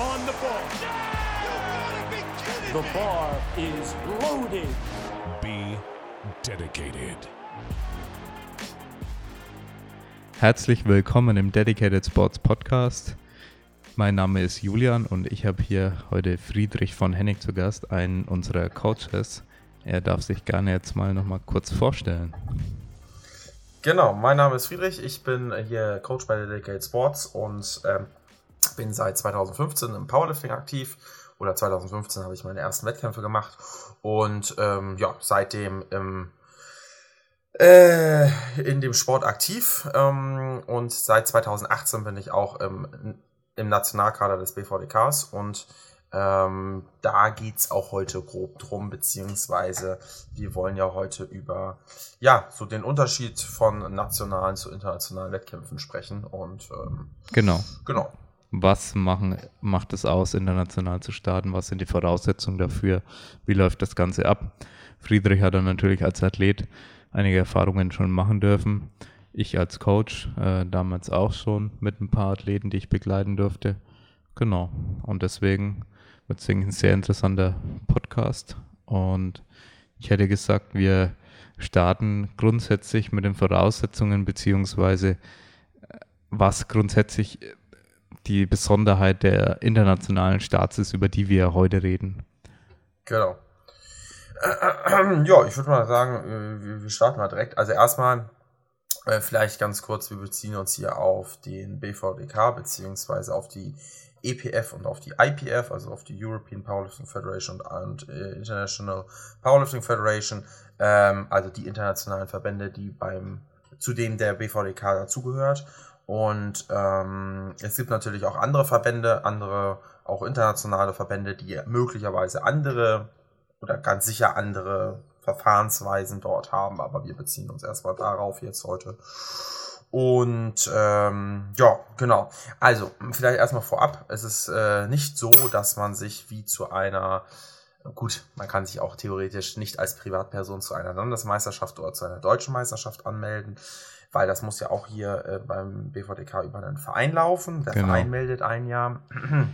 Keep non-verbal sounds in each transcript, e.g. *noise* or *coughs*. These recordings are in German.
on the ball. The bar is loaded. Be dedicated. Herzlich willkommen im Dedicated Sports Podcast. Mein Name ist Julian und ich habe hier heute Friedrich von Hennig zu Gast, einen unserer Coaches. Er darf sich gerne jetzt mal noch mal kurz vorstellen. Genau, mein Name ist Friedrich, ich bin hier Coach bei Dedicated Sports und ähm, bin seit 2015 im Powerlifting aktiv. Oder 2015 habe ich meine ersten Wettkämpfe gemacht und ähm, ja, seitdem im äh, in dem Sport aktiv ähm, und seit 2018 bin ich auch im, im Nationalkader des BVDKs und ähm, da geht's auch heute grob drum, beziehungsweise wir wollen ja heute über ja so den Unterschied von nationalen zu internationalen Wettkämpfen sprechen und ähm, Genau. genau. Was machen, macht es aus, international zu starten? Was sind die Voraussetzungen dafür? Wie läuft das Ganze ab? Friedrich hat dann natürlich als Athlet einige Erfahrungen schon machen dürfen. Ich als Coach äh, damals auch schon mit ein paar Athleten, die ich begleiten durfte. Genau. Und deswegen wird es ein sehr interessanter Podcast. Und ich hätte gesagt, wir starten grundsätzlich mit den Voraussetzungen, beziehungsweise äh, was grundsätzlich die Besonderheit der internationalen Starts ist, über die wir heute reden. Genau. *clears throat* Ja, ich würde mal sagen, wir starten mal direkt. Also erstmal äh, vielleicht ganz kurz, wir beziehen uns hier auf den BVDK beziehungsweise auf die EPF und auf die IPF, also auf die European Powerlifting Federation und, äh, International Powerlifting Federation, ähm, also die internationalen Verbände, die beim zu denen der BVDK dazugehört. Und ähm, es gibt natürlich auch andere Verbände, andere auch internationale Verbände, die möglicherweise andere oder ganz sicher andere Verfahrensweisen dort haben, aber wir beziehen uns erstmal darauf jetzt heute. Und ähm, ja, genau. Also, vielleicht erstmal vorab. Es ist äh, nicht so, dass man sich wie zu einer, gut, man kann sich auch theoretisch nicht als Privatperson zu einer Landesmeisterschaft oder zu einer deutschen Meisterschaft anmelden, weil das muss ja auch hier äh, beim BVDK über einen Verein laufen. Der Genau. Verein meldet ein ja. *clears throat*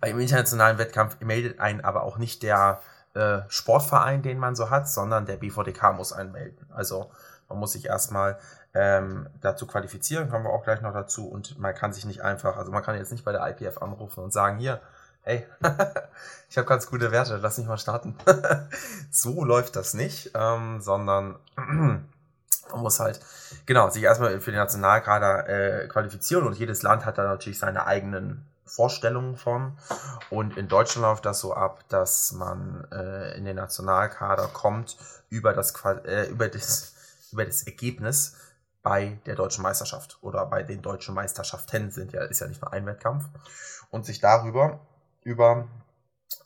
Beim internationalen Wettkampf meldet einen aber auch nicht der äh, Sportverein, den man so hat, sondern der BVDK muss einen melden. Also man muss sich erstmal ähm, dazu qualifizieren, kommen wir auch gleich noch dazu. Und man kann sich nicht einfach, also man kann jetzt nicht bei der IPF anrufen und sagen, hier, hey, *laughs* ich habe ganz gute Werte, lass mich mal starten. *laughs* so läuft das nicht, ähm, sondern *clears throat* man muss halt, genau, sich erstmal für den Nationalkader äh, qualifizieren und jedes Land hat da natürlich seine eigenen Vorstellungen von. Und in Deutschland läuft das so ab, dass man äh, in den Nationalkader kommt über das, äh, über das, *laughs* über das Ergebnis bei der deutschen Meisterschaft oder bei den deutschen Meisterschaften sind ja, ist ja nicht nur ein Wettkampf und sich darüber über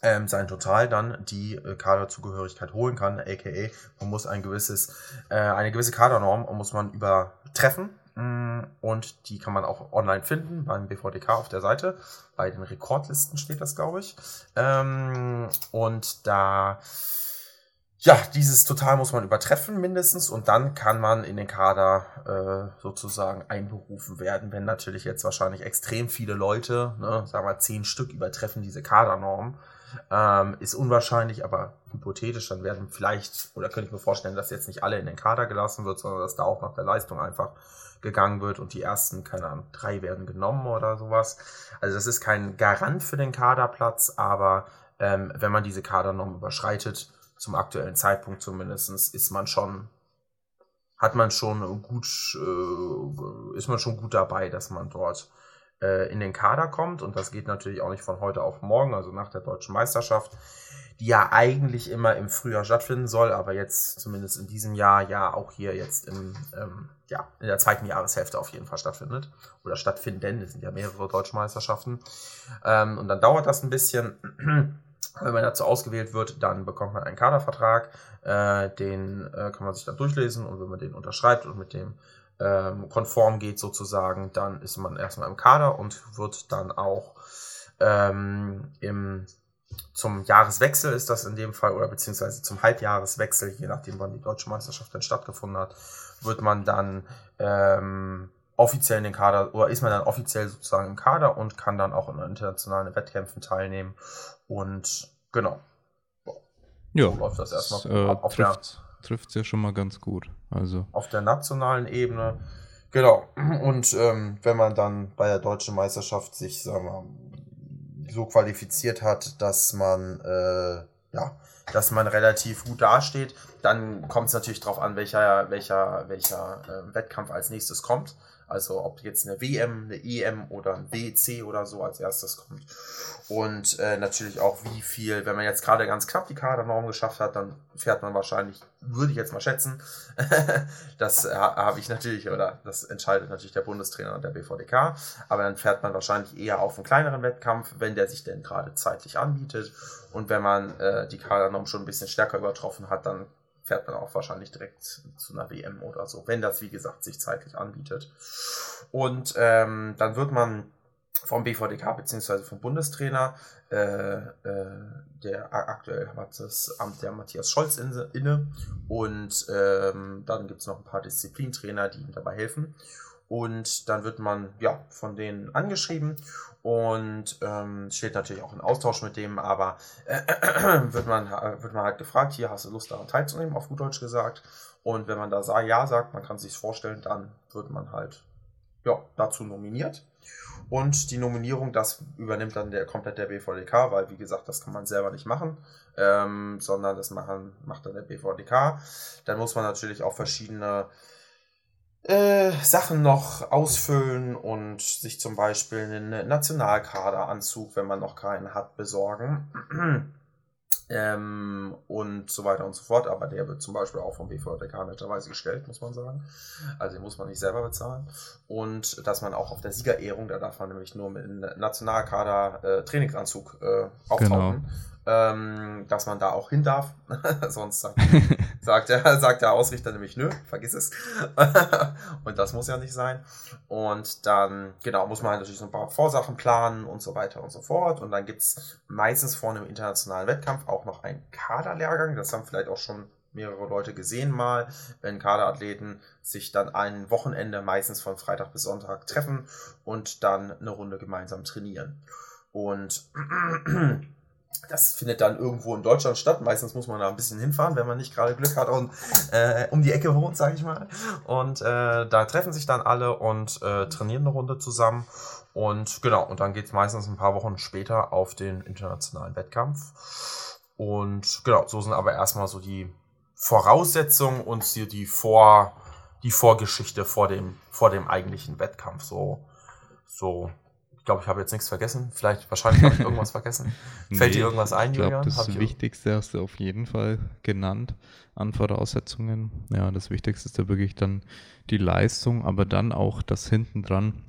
ähm, sein Total dann die äh, Kaderzugehörigkeit holen kann, aka man muss ein gewisses, äh, eine gewisse Kadernorm muss man übertreffen Mm, und die kann man auch online finden beim BVDK auf der Seite. Bei den Rekordlisten steht das, glaube ich. Ähm, und da ja, dieses Total muss man übertreffen mindestens und dann kann man in den Kader äh, sozusagen einberufen werden, wenn natürlich jetzt wahrscheinlich extrem viele Leute, ne, sagen wir zehn Stück übertreffen diese Kadernorm. Ähm, ist unwahrscheinlich, aber hypothetisch, dann werden vielleicht, oder könnte ich mir vorstellen, dass jetzt nicht alle in den Kader gelassen wird, sondern dass da auch nach der Leistung einfach gegangen wird und die ersten, keine Ahnung, drei werden genommen oder sowas. Also das ist kein Garant für den Kaderplatz, aber ähm, wenn man diese Kadernorm überschreitet, zum aktuellen Zeitpunkt zumindest, ist man schon, hat man schon gut, äh, ist man schon gut dabei, dass man dort äh, in den Kader kommt. Und das geht natürlich auch nicht von heute auf morgen, also nach der deutschen Meisterschaft, die ja eigentlich immer im Frühjahr stattfinden soll, aber jetzt zumindest in diesem Jahr ja auch hier jetzt im, ähm, ja, in der zweiten Jahreshälfte auf jeden Fall stattfindet. Oder stattfinden, es sind ja mehrere deutsche Meisterschaften. Ähm, und dann dauert das ein bisschen. Wenn man dazu ausgewählt wird, dann bekommt man einen Kadervertrag, äh, den äh, kann man sich dann durchlesen und wenn man den unterschreibt und mit dem ähm, konform geht sozusagen, dann ist man erstmal im Kader und wird dann auch ähm, im, zum Jahreswechsel ist das in dem Fall oder beziehungsweise zum Halbjahreswechsel, je nachdem wann die deutsche Meisterschaft dann stattgefunden hat, wird man dann ähm, offiziell in den Kader oder ist man dann offiziell sozusagen im Kader und kann dann auch in internationalen Wettkämpfen teilnehmen. Und genau. Ja, So läuft das erstmal äh, der- trifft, trifft's ja schon mal ganz gut. Also, auf der nationalen Ebene. Genau. Und ähm, wenn man dann bei der deutschen Meisterschaft sich, sagen wir, so qualifiziert hat, dass man äh, ja, dass man relativ gut dasteht, dann kommt es natürlich darauf an, welcher, welcher, welcher äh, Wettkampf als nächstes kommt. Also ob jetzt eine WM, eine EM oder ein WC oder so als erstes kommt. Und äh, natürlich auch wie viel, wenn man jetzt gerade ganz knapp die Kadernorm geschafft hat, dann fährt man wahrscheinlich, würde ich jetzt mal schätzen, *laughs* das äh, habe ich natürlich, oder das entscheidet natürlich der Bundestrainer und der BVDK, aber dann fährt man wahrscheinlich eher auf einen kleineren Wettkampf, wenn der sich denn gerade zeitlich anbietet. Und wenn man äh, die Kadernorm schon ein bisschen stärker übertroffen hat, dann fährt man auch wahrscheinlich direkt zu einer WM oder so, wenn das, wie gesagt, sich zeitlich anbietet. Und ähm, dann wird man vom BVDK bzw. vom Bundestrainer, äh, äh, der aktuell hat das Amt der Matthias Scholz inne, inne und ähm, dann gibt es noch ein paar Disziplintrainer, die ihm dabei helfen. Und dann wird man ja von denen angeschrieben und ähm, steht natürlich auch in Austausch mit dem, aber äh, *clears throat* wird, man, wird man halt gefragt, hier hast du Lust daran teilzunehmen, auf gut Deutsch gesagt. Und wenn man da ja sagt, man kann sich vorstellen, dann wird man halt ja, dazu nominiert. Und die Nominierung, das übernimmt dann der komplett der BVDK, weil wie gesagt, das kann man selber nicht machen, ähm, sondern das machen, macht dann der BVDK. Dann muss man natürlich auch verschiedene äh, Sachen noch ausfüllen und sich zum Beispiel einen Nationalkaderanzug, wenn man noch keinen hat, besorgen. *clears throat* ähm, und so weiter und so fort. Aber der wird zum Beispiel auch vom BVDK netterweise gestellt, muss man sagen. Also den muss man nicht selber bezahlen. Und dass man auch auf der Siegerehrung, da darf man nämlich nur mit einem Nationalkader äh, äh, auftauchen. Ähm, dass man da auch hin darf. *laughs* Sonst sagt, *laughs* sagt, der, sagt der Ausrichter nämlich, nö, vergiss es. *laughs* und das muss ja nicht sein. Und dann, genau, muss man halt natürlich so ein paar Vorsachen planen und so weiter und so fort. Und dann gibt es meistens vor einem internationalen Wettkampf auch noch einen Kaderlehrgang. Das haben vielleicht auch schon mehrere Leute gesehen mal, wenn Kaderathleten sich dann ein Wochenende meistens von Freitag bis Sonntag treffen und dann eine Runde gemeinsam trainieren. Und *clears throat* das findet dann irgendwo in Deutschland statt. Meistens muss man da ein bisschen hinfahren, wenn man nicht gerade Glück hat und äh, um die Ecke wohnt, sage ich mal. Und äh, da treffen sich dann alle und äh, trainieren eine Runde zusammen. Und genau, und dann geht es meistens ein paar Wochen später auf den internationalen Wettkampf. Und genau, so sind aber erstmal so die Voraussetzungen und hier die Vor, die Vorgeschichte vor dem, vor dem eigentlichen Wettkampf. So, so, glaube, ich habe jetzt nichts vergessen. Vielleicht, wahrscheinlich habe ich *laughs* irgendwas vergessen. Fällt dir irgendwas ein, ich glaube, Julian? das Hab ich- Wichtigste hast du auf jeden Fall genannt an Voraussetzungen. Ja, das Wichtigste ist ja wirklich dann die Leistung, aber dann auch das hinten dran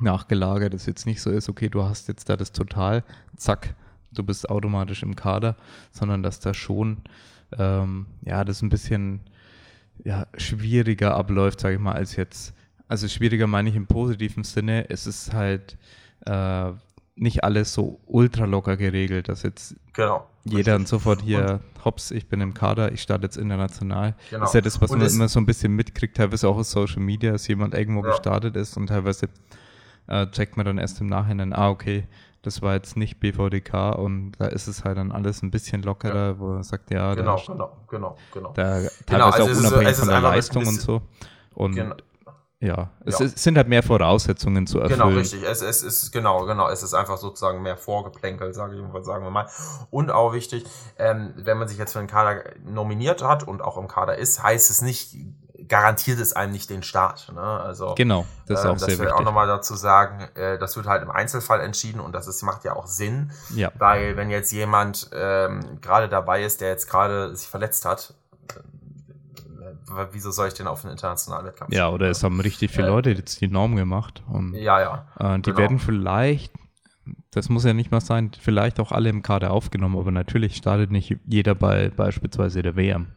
nachgelagert, dass jetzt nicht so ist, okay, du hast jetzt da das Total, zack, du bist automatisch im Kader, sondern dass da schon, ähm, ja, das ein bisschen ja, schwieriger abläuft, sage ich mal, als jetzt. Also schwieriger meine ich im positiven Sinne. Es ist halt äh, nicht alles so ultra locker geregelt, dass jetzt Genau. jeder und sofort hier, hops, ich bin im Kader, ich starte jetzt international. Genau. Das ist ja das, was Und man immer so ein bisschen mitkriegt, teilweise auch aus Social Media, dass jemand irgendwo Ja. gestartet ist und teilweise äh, checkt man dann erst im Nachhinein, ah, okay, das war jetzt nicht BVDK und da ist es halt dann alles ein bisschen lockerer, wo man sagt, ja, Genau, da, genau, genau, genau. da teilweise Genau, also auch unabhängig ist von der Leistung und so. Und Genau. Ja, es Ja. Ist, sind halt mehr Voraussetzungen zu erfüllen. Genau, richtig. Es, es ist genau, genau. Es ist einfach sozusagen mehr Vorgeplänkel, sage ich mal, sagen wir mal. Und auch wichtig, ähm, wenn man sich jetzt für den Kader nominiert hat und auch im Kader ist, heißt es nicht, garantiert es einem nicht den Start. Ne? Also Genau, das ist ähm, auch sehr das ich wichtig. auch nochmal dazu sagen, äh, das wird halt im Einzelfall entschieden und das ist, macht ja auch Sinn, Ja. weil wenn jetzt jemand ähm, gerade dabei ist, der jetzt gerade sich verletzt hat, äh, wieso soll ich denn auf einen internationalen Wettkampf Ja, oder es haben richtig viele Äh, Leute jetzt die Norm gemacht. Und Ja, ja. Äh, die Genau. werden vielleicht, das muss ja nicht mal sein, vielleicht auch alle im Kader aufgenommen, aber natürlich startet nicht jeder bei beispielsweise der WM.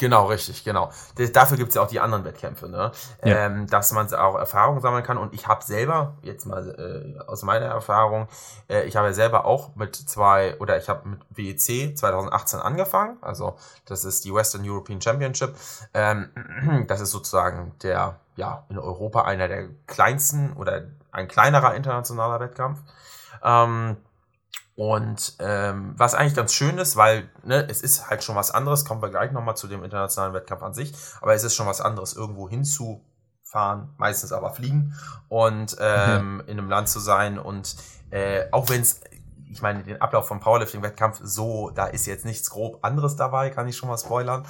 Genau, richtig, genau. Dafür gibt es ja auch die anderen Wettkämpfe, ne? Ja. Ähm, dass man auch Erfahrung sammeln kann. Und ich habe selber, jetzt mal äh, aus meiner Erfahrung, äh, ich habe ja selber auch mit zwei, oder ich habe mit WEC 2018 angefangen. Also das ist die Western European Championship. Ähm, *clears throat* das ist sozusagen der, ja, in Europa einer der kleinsten oder ein kleinerer internationaler Wettkampf. Ähm, und ähm, was eigentlich ganz schön ist, weil ne, es ist halt schon was anderes, kommen wir gleich nochmal zu dem internationalen Wettkampf an sich, aber es ist schon was anderes, irgendwo hinzufahren, meistens aber fliegen und ähm, in einem Land zu sein und äh, auch wenn es, ich meine, den Ablauf vom Powerlifting-Wettkampf, so, da ist jetzt nichts grob anderes dabei, kann ich schon mal spoilern.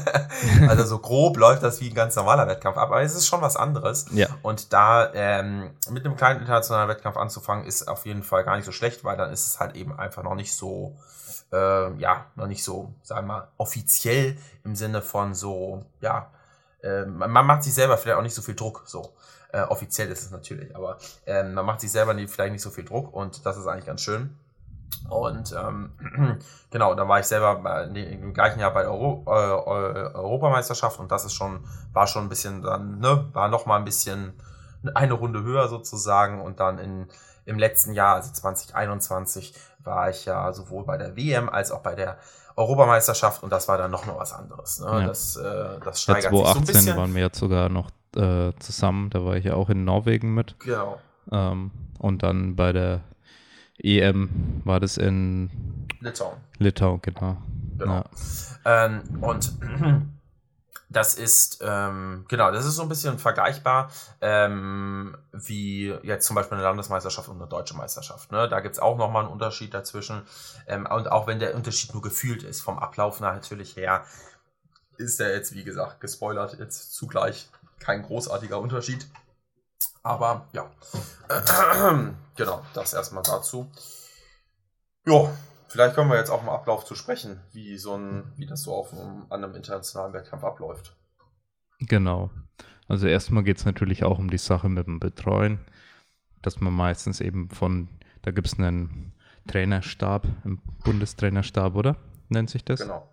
*laughs* also so grob läuft das wie ein ganz normaler Wettkampf ab, aber es ist schon was anderes. Ja. Und da ähm, mit einem kleinen internationalen Wettkampf anzufangen, ist auf jeden Fall gar nicht so schlecht, weil dann ist es halt eben einfach noch nicht so, äh, ja, noch nicht so, sagen wir mal, offiziell im Sinne von so, ja, äh, man man macht sich selber vielleicht auch nicht so viel Druck, so. Äh, offiziell ist es natürlich, aber ähm, man macht sich selber nie, vielleicht nicht so viel Druck und das ist eigentlich ganz schön. Und ähm, *clears throat* genau, da war ich selber bei, nee, im gleichen Jahr bei der Euro, äh, Eu- Europameisterschaft und das ist schon, war schon ein bisschen dann, ne, war noch mal ein bisschen eine Runde höher sozusagen und dann in, im letzten Jahr, also 2021, war ich ja sowohl bei der WM als auch bei der Europameisterschaft und das war dann noch mal was anderes. Ne? Ja. Das, äh, das Ja, steigert sich so ein 2018 bisschen. waren wir jetzt sogar noch äh, zusammen, da war ich ja auch in Norwegen mit. Genau. Ähm, und dann bei der EM war das in Litauen. Litauen, genau. Genau. Ja. Ähm, und *clears throat* das ist, ähm, genau, das ist so ein bisschen vergleichbar ähm, wie jetzt zum Beispiel eine Landesmeisterschaft und eine deutsche Meisterschaft. Ne? Da gibt es auch nochmal einen Unterschied dazwischen. Ähm, und auch wenn der Unterschied nur gefühlt ist, vom Ablauf natürlich her, ist der jetzt, wie gesagt, gespoilert, jetzt zugleich kein großartiger Unterschied. Aber ja, *clears throat* genau, das erstmal dazu. Ja, vielleicht können wir jetzt auch im Ablauf zu sprechen, wie so ein, wie das so auf einem, an einem internationalen Wettkampf abläuft. Genau. Also erstmal geht es natürlich auch um die Sache mit dem Betreuen, dass man meistens eben von, da gibt es einen Trainerstab, einen Bundestrainerstab, oder? Nennt sich das? Genau.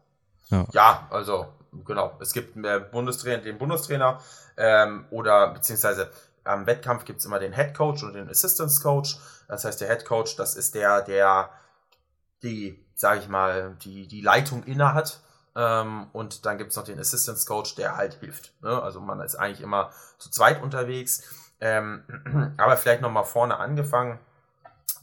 Ja. Ja, also genau. Es gibt äh, Bundestrainer, den Bundestrainer ähm, oder beziehungsweise am Wettkampf gibt es immer den Head Coach und den Assistance Coach. Das heißt, der Head Coach, das ist der, der die, sage ich mal, die, die Leitung inne hat. Ähm, und dann gibt es noch den Assistance Coach, der halt hilft. Ne? Also man ist eigentlich immer zu zweit unterwegs. Ähm, *clears throat* aber vielleicht nochmal vorne angefangen.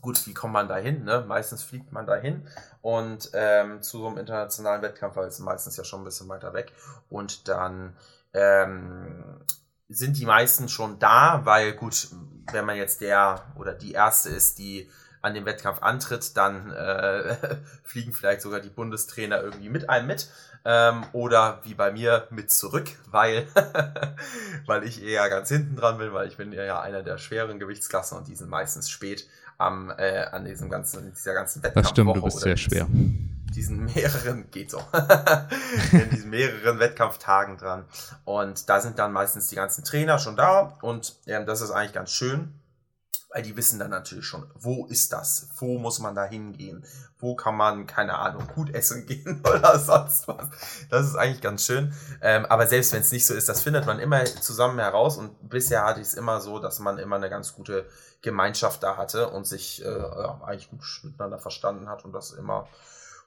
Gut, wie kommt man da hin? Ne? Meistens fliegt man da hin und ähm, zu so einem internationalen Wettkampf, weil es meistens ja schon ein bisschen weiter weg. Und dann ähm, sind die meisten schon da, weil gut, wenn man jetzt der oder die erste ist, die an dem Wettkampf antritt, dann äh, *laughs* fliegen vielleicht sogar die Bundestrainer irgendwie mit einem mit. Ähm, oder wie bei mir mit zurück, weil, *laughs* weil ich eher ganz hinten dran bin, weil ich bin ja einer der schweren Gewichtsklassen und die sind meistens spät am, äh, an diesem ganzen, dieser ganzen Wettkampf. Das stimmt, du bist sehr schwer. Diesen mehreren, geht so, *laughs* in diesen mehreren Wettkampftagen dran. Und da sind dann meistens die ganzen Trainer schon da und ähm, das ist eigentlich ganz schön, die wissen dann natürlich schon, wo ist das? Wo muss man da hingehen? Wo kann man, keine Ahnung, gut essen *laughs* gehen oder sonst was? Das ist eigentlich ganz schön. Ähm, aber selbst wenn es nicht so ist, das findet man immer zusammen heraus. Und bisher hatte ich es immer so, dass man immer eine ganz gute Gemeinschaft da hatte und sich äh, ja, eigentlich gut miteinander verstanden hat und das immer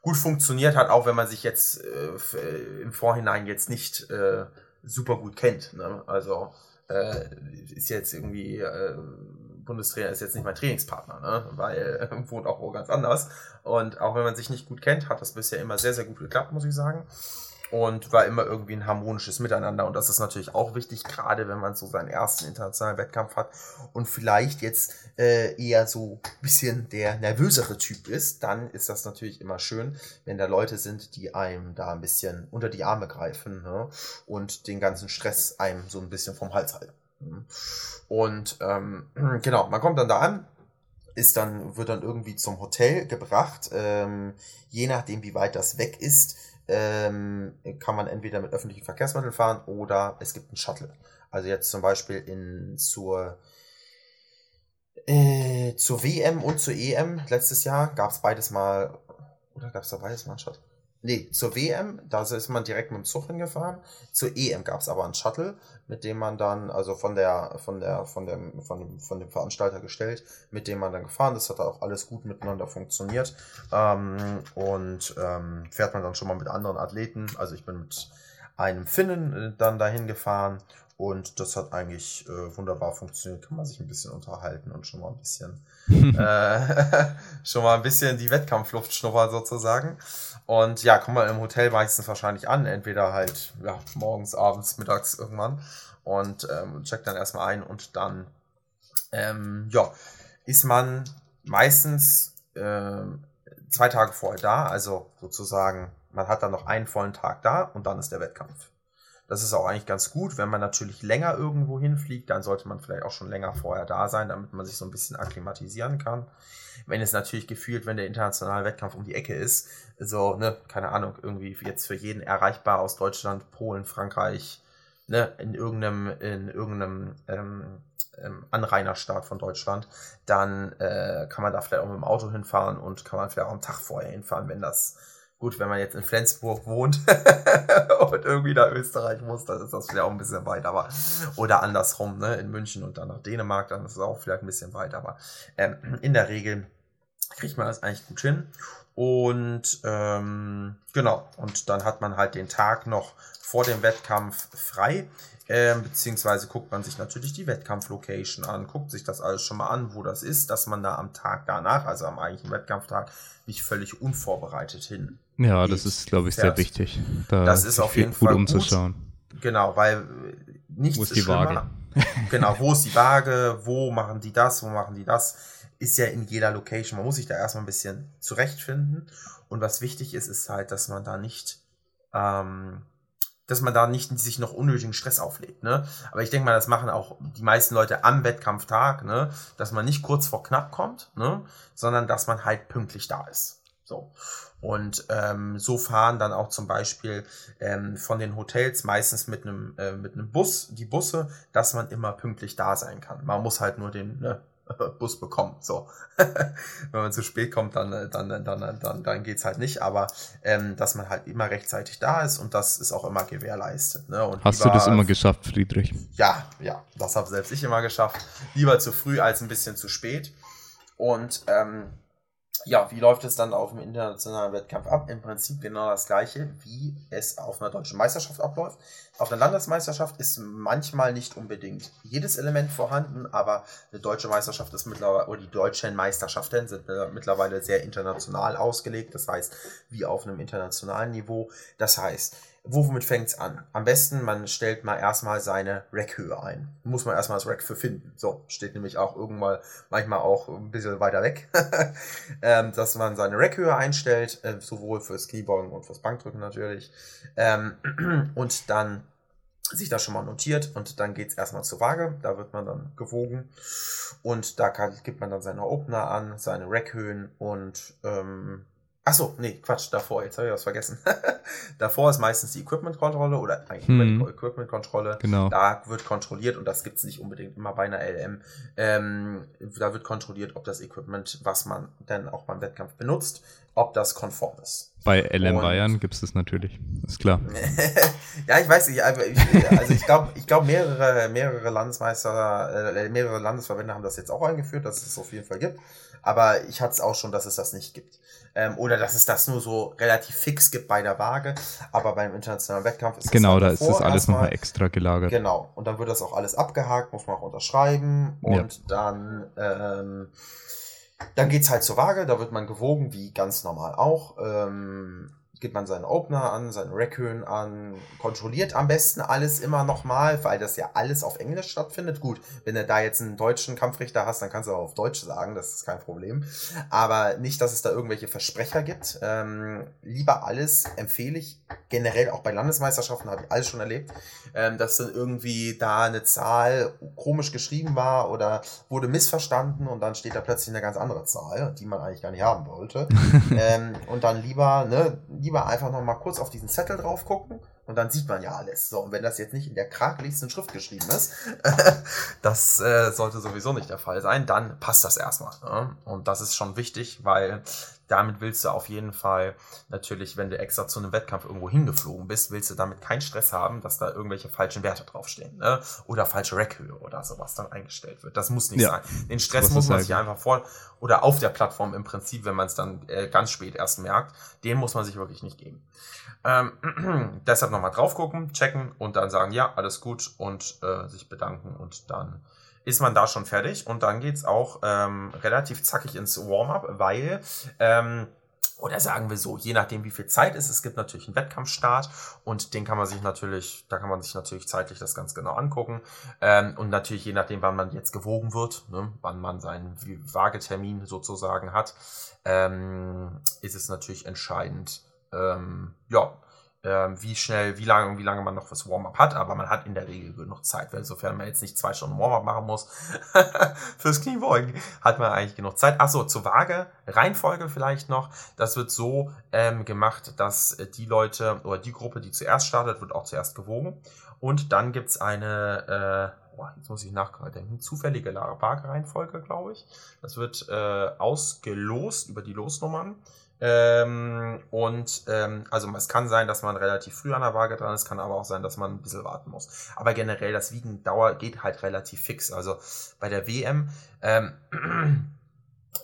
gut funktioniert hat, auch wenn man sich jetzt äh, äh, im Vorhinein jetzt nicht äh, super gut kennt. Ne? Also äh, ist jetzt irgendwie äh, Bundestrainer ist jetzt nicht mein Trainingspartner, ne? weil äh, *laughs* wohnt auch wo ganz anders. Und auch wenn man sich nicht gut kennt, hat das bisher immer sehr, sehr gut geklappt, muss ich sagen. Und war immer irgendwie ein harmonisches Miteinander. Und das ist natürlich auch wichtig, gerade wenn man so seinen ersten internationalen Wettkampf hat und vielleicht jetzt äh, eher so ein bisschen der nervösere Typ ist, dann ist das natürlich immer schön, wenn da Leute sind, die einem da ein bisschen unter die Arme greifen ne? und den ganzen Stress einem so ein bisschen vom Hals halten. Und ähm, *clears throat* genau, man kommt dann da an, ist dann, wird dann irgendwie zum Hotel gebracht. Ähm, je nachdem, wie weit das weg ist, ähm, kann man entweder mit öffentlichen Verkehrsmitteln fahren oder es gibt einen Shuttle. Also jetzt zum Beispiel in zur äh, zur WM und zur EM letztes Jahr gab es beides mal, oder gab es da beides mal einen Shuttle? Nee, zur WM, da ist man direkt mit dem Zug hingefahren. Zur EM gab es aber einen Shuttle, mit dem man dann, also von der, von der, von dem, von dem, von dem Veranstalter gestellt, mit dem man dann gefahren ist, hat auch alles gut miteinander funktioniert. Ähm, und ähm, fährt man dann schon mal mit anderen Athleten. Also ich bin mit einem Finnen äh, dann dahin gefahren und das hat eigentlich äh, wunderbar funktioniert. Kann man sich ein bisschen unterhalten und schon mal ein bisschen, *laughs* äh, *laughs* schon mal ein bisschen die Wettkampfluft schnuppern sozusagen. Und ja, kommt man im Hotel meistens wahrscheinlich an, entweder halt ja, morgens, abends, mittags irgendwann und ähm, checkt dann erstmal ein und dann ähm, ja, ist man meistens äh, zwei Tage vorher da, also sozusagen, man hat dann noch einen vollen Tag da und dann ist der Wettkampf. Das ist auch eigentlich ganz gut. Wenn man natürlich länger irgendwo hinfliegt, dann sollte man vielleicht auch schon länger vorher da sein, damit man sich so ein bisschen akklimatisieren kann. Wenn es natürlich gefühlt, wenn der internationale Wettkampf um die Ecke ist, so, ne, keine Ahnung, irgendwie jetzt für jeden erreichbar aus Deutschland, Polen, Frankreich, ne, in irgendeinem, in irgendeinem ähm, ähm, Anrainerstaat von Deutschland, dann äh, kann man da vielleicht auch mit dem Auto hinfahren und kann man vielleicht auch einen Tag vorher hinfahren, wenn das Gut, wenn man jetzt in Flensburg wohnt *laughs* und irgendwie nach Österreich muss, dann ist das vielleicht auch ein bisschen weit, aber oder andersrum, ne, in München und dann nach Dänemark, dann ist es auch vielleicht ein bisschen weit, aber ähm, in der Regel kriegt man das eigentlich gut hin. Und ähm, genau, und dann hat man halt den Tag noch vor dem Wettkampf frei. Ähm, beziehungsweise guckt man sich natürlich die Wettkampflocation an, guckt sich das alles schon mal an, wo das ist, dass man da am Tag danach, also am eigentlichen Wettkampftag, nicht völlig unvorbereitet hin. Ja, das ist, glaube ich, sehr wichtig. Da das ist auf jeden Fall umzuschauen. Gut. Genau, weil nichts wo ist die Waage? *laughs* genau, wo ist die Waage? Wo machen die das? Wo machen die das? Ist ja in jeder Location. Man muss sich da erstmal ein bisschen zurechtfinden. Und was wichtig ist, ist halt, dass man da nicht ähm, dass man da nicht sich noch unnötigen Stress auflädt. Ne? Aber ich denke mal, das machen auch die meisten Leute am Wettkampftag, ne? dass man nicht kurz vor knapp kommt, ne? sondern dass man halt pünktlich da ist. So. Und ähm, so fahren dann auch zum Beispiel ähm, von den Hotels meistens mit einem äh, mit einem Bus die Busse, dass man immer pünktlich da sein kann. Man muss halt nur den ne, *laughs* Bus bekommen. So. *laughs* Wenn man zu spät kommt, dann, dann, dann, dann, dann geht's halt nicht. Aber ähm, dass man halt immer rechtzeitig da ist und das ist auch immer gewährleistet. Ne? Und Hast lieber, du das immer geschafft, Friedrich? Ja, ja, das habe selbst ich immer geschafft. Lieber zu früh als ein bisschen zu spät. Und ähm, ja, wie läuft es dann auf dem internationalen Wettkampf ab? Im Prinzip genau das gleiche, wie es auf einer deutschen Meisterschaft abläuft. Auf einer Landesmeisterschaft ist manchmal nicht unbedingt jedes Element vorhanden, aber eine deutsche Meisterschaft ist mittlerweile, oder die deutschen Meisterschaften sind mittlerweile sehr international ausgelegt. Das heißt, wie auf einem internationalen Niveau. Das heißt, womit fängt es an? Am besten, man stellt mal erstmal seine Rackhöhe ein. Muss man erstmal das Rack für finden. So, steht nämlich auch irgendwann, manchmal auch ein bisschen weiter weg. *laughs* ähm, dass man seine Rackhöhe einstellt, äh, sowohl fürs Kniebeugen und fürs Bankdrücken natürlich. Ähm, *clears throat* und dann sich das schon mal notiert und dann geht es erstmal zur Waage. Da wird man dann gewogen und da kann, gibt man dann seine Opener an, seine Rackhöhen und ähm, Achso, nee, Quatsch, davor, jetzt habe ich was vergessen. *laughs* davor ist meistens die Equipment-Kontrolle oder eigentlich hm. Equipment-Kontrolle. Genau. Da wird kontrolliert und das gibt es nicht unbedingt immer bei einer LM. Ähm, da wird kontrolliert, ob das Equipment, was man dann auch beim Wettkampf benutzt, ob das konform ist. Bei LM und Bayern gibt es das natürlich, ist klar. *laughs* ja, ich weiß nicht, also ich glaube, ich glaub, mehrere, mehrere Landesmeister, äh, mehrere Landesverbände haben das jetzt auch eingeführt, dass es auf jeden Fall gibt. Aber ich hatte es auch schon, dass es das nicht gibt. Ähm, oder dass es das nur so relativ fix gibt bei der Waage. Aber beim internationalen Wettkampf ist Genau, halt da ist das alles nochmal extra gelagert. Genau. Und dann wird das auch alles abgehakt, muss man auch unterschreiben. Und ja. dann, ähm, dann geht es halt zur Waage. Da wird man gewogen, wie ganz normal auch. Ähm, gibt man seinen Opener an, seine Rackhöhen an, kontrolliert am besten alles immer nochmal, weil das ja alles auf Englisch stattfindet. Gut, wenn du da jetzt einen deutschen Kampfrichter hast, dann kannst du auch auf Deutsch sagen, das ist kein Problem. Aber nicht, dass es da irgendwelche Versprecher gibt. Ähm, lieber alles empfehle ich, generell auch bei Landesmeisterschaften habe ich alles schon erlebt, ähm, dass dann irgendwie da eine Zahl komisch geschrieben war oder wurde missverstanden und dann steht da plötzlich eine ganz andere Zahl, die man eigentlich gar nicht haben wollte. *laughs* ähm, und dann lieber, ne, lieber einfach noch mal kurz auf diesen Zettel drauf gucken und dann sieht man ja alles. So, und wenn das jetzt nicht in der krakeligsten Schrift geschrieben ist, *laughs* das äh, sollte sowieso nicht der Fall sein, dann passt das erstmal. Ne? Und das ist schon wichtig, weil damit willst du auf jeden Fall natürlich, wenn du extra zu einem Wettkampf irgendwo hingeflogen bist, willst du damit keinen Stress haben, dass da irgendwelche falschen Werte draufstehen ne? oder falsche Rackhöhe oder sowas dann eingestellt wird. Das muss nicht Ja. sein. Den Stress muss man halt- sich einfach vor oder auf der Plattform im Prinzip, wenn man es dann äh, ganz spät erst merkt, den muss man sich wirklich nicht geben. Ähm, *clears throat* deshalb nochmal drauf gucken, checken und dann sagen, ja, alles gut und äh, sich bedanken und dann ist man da schon fertig und dann geht's auch ähm, relativ zackig ins Warm-up, weil ähm, oder sagen wir so, je nachdem wie viel Zeit ist, es gibt natürlich einen Wettkampfstart und den kann man sich natürlich, da kann man sich natürlich zeitlich das ganz genau angucken. Ähm, und natürlich je nachdem, wann man jetzt gewogen wird, ne, wann man seinen Waagetermin sozusagen hat, ähm, ist es natürlich entscheidend, ähm, ja, wie schnell, wie lange, wie lange man noch fürs Warm-up hat, aber man hat in der Regel genug Zeit, weil sofern man jetzt nicht zwei Stunden Warm-up machen muss, *laughs* fürs Kniebeugen, hat man eigentlich genug Zeit. Achso, zur Waage, Reihenfolge vielleicht noch. Das wird so ähm, gemacht, dass äh, die Leute oder die Gruppe, die zuerst startet, wird auch zuerst gewogen. Und dann gibt's eine, äh, boah, jetzt muss ich nachdenken, zufällige Waagereihenfolge, glaube ich. Das wird äh, ausgelost über die Losnummern. Ähm, und ähm, also es kann sein, dass man relativ früh an der Waage dran ist, kann aber auch sein, dass man ein bisschen warten muss. Aber generell, das Wiegen Dauer geht halt relativ fix. Also bei der WM, ähm, *clears throat*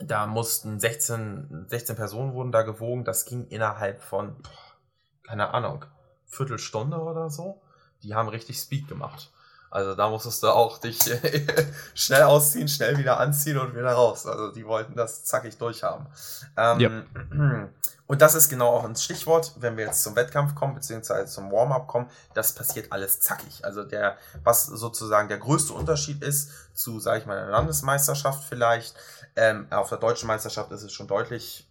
da mussten 16, 16 Personen wurden da gewogen, das ging innerhalb von, keine Ahnung, Viertelstunde oder so. Die haben richtig Speed gemacht. Also da musstest du auch dich *laughs* schnell ausziehen, schnell wieder anziehen und wieder raus. Also die wollten das zackig durchhaben. Ähm, *clears throat* Und das ist genau auch ein Stichwort, wenn wir jetzt zum Wettkampf kommen, beziehungsweise zum Warm-up kommen, das passiert alles zackig. Also der, was sozusagen der größte Unterschied ist zu, sage ich mal, einer Landesmeisterschaft vielleicht, ähm, auf der deutschen Meisterschaft ist es schon deutlich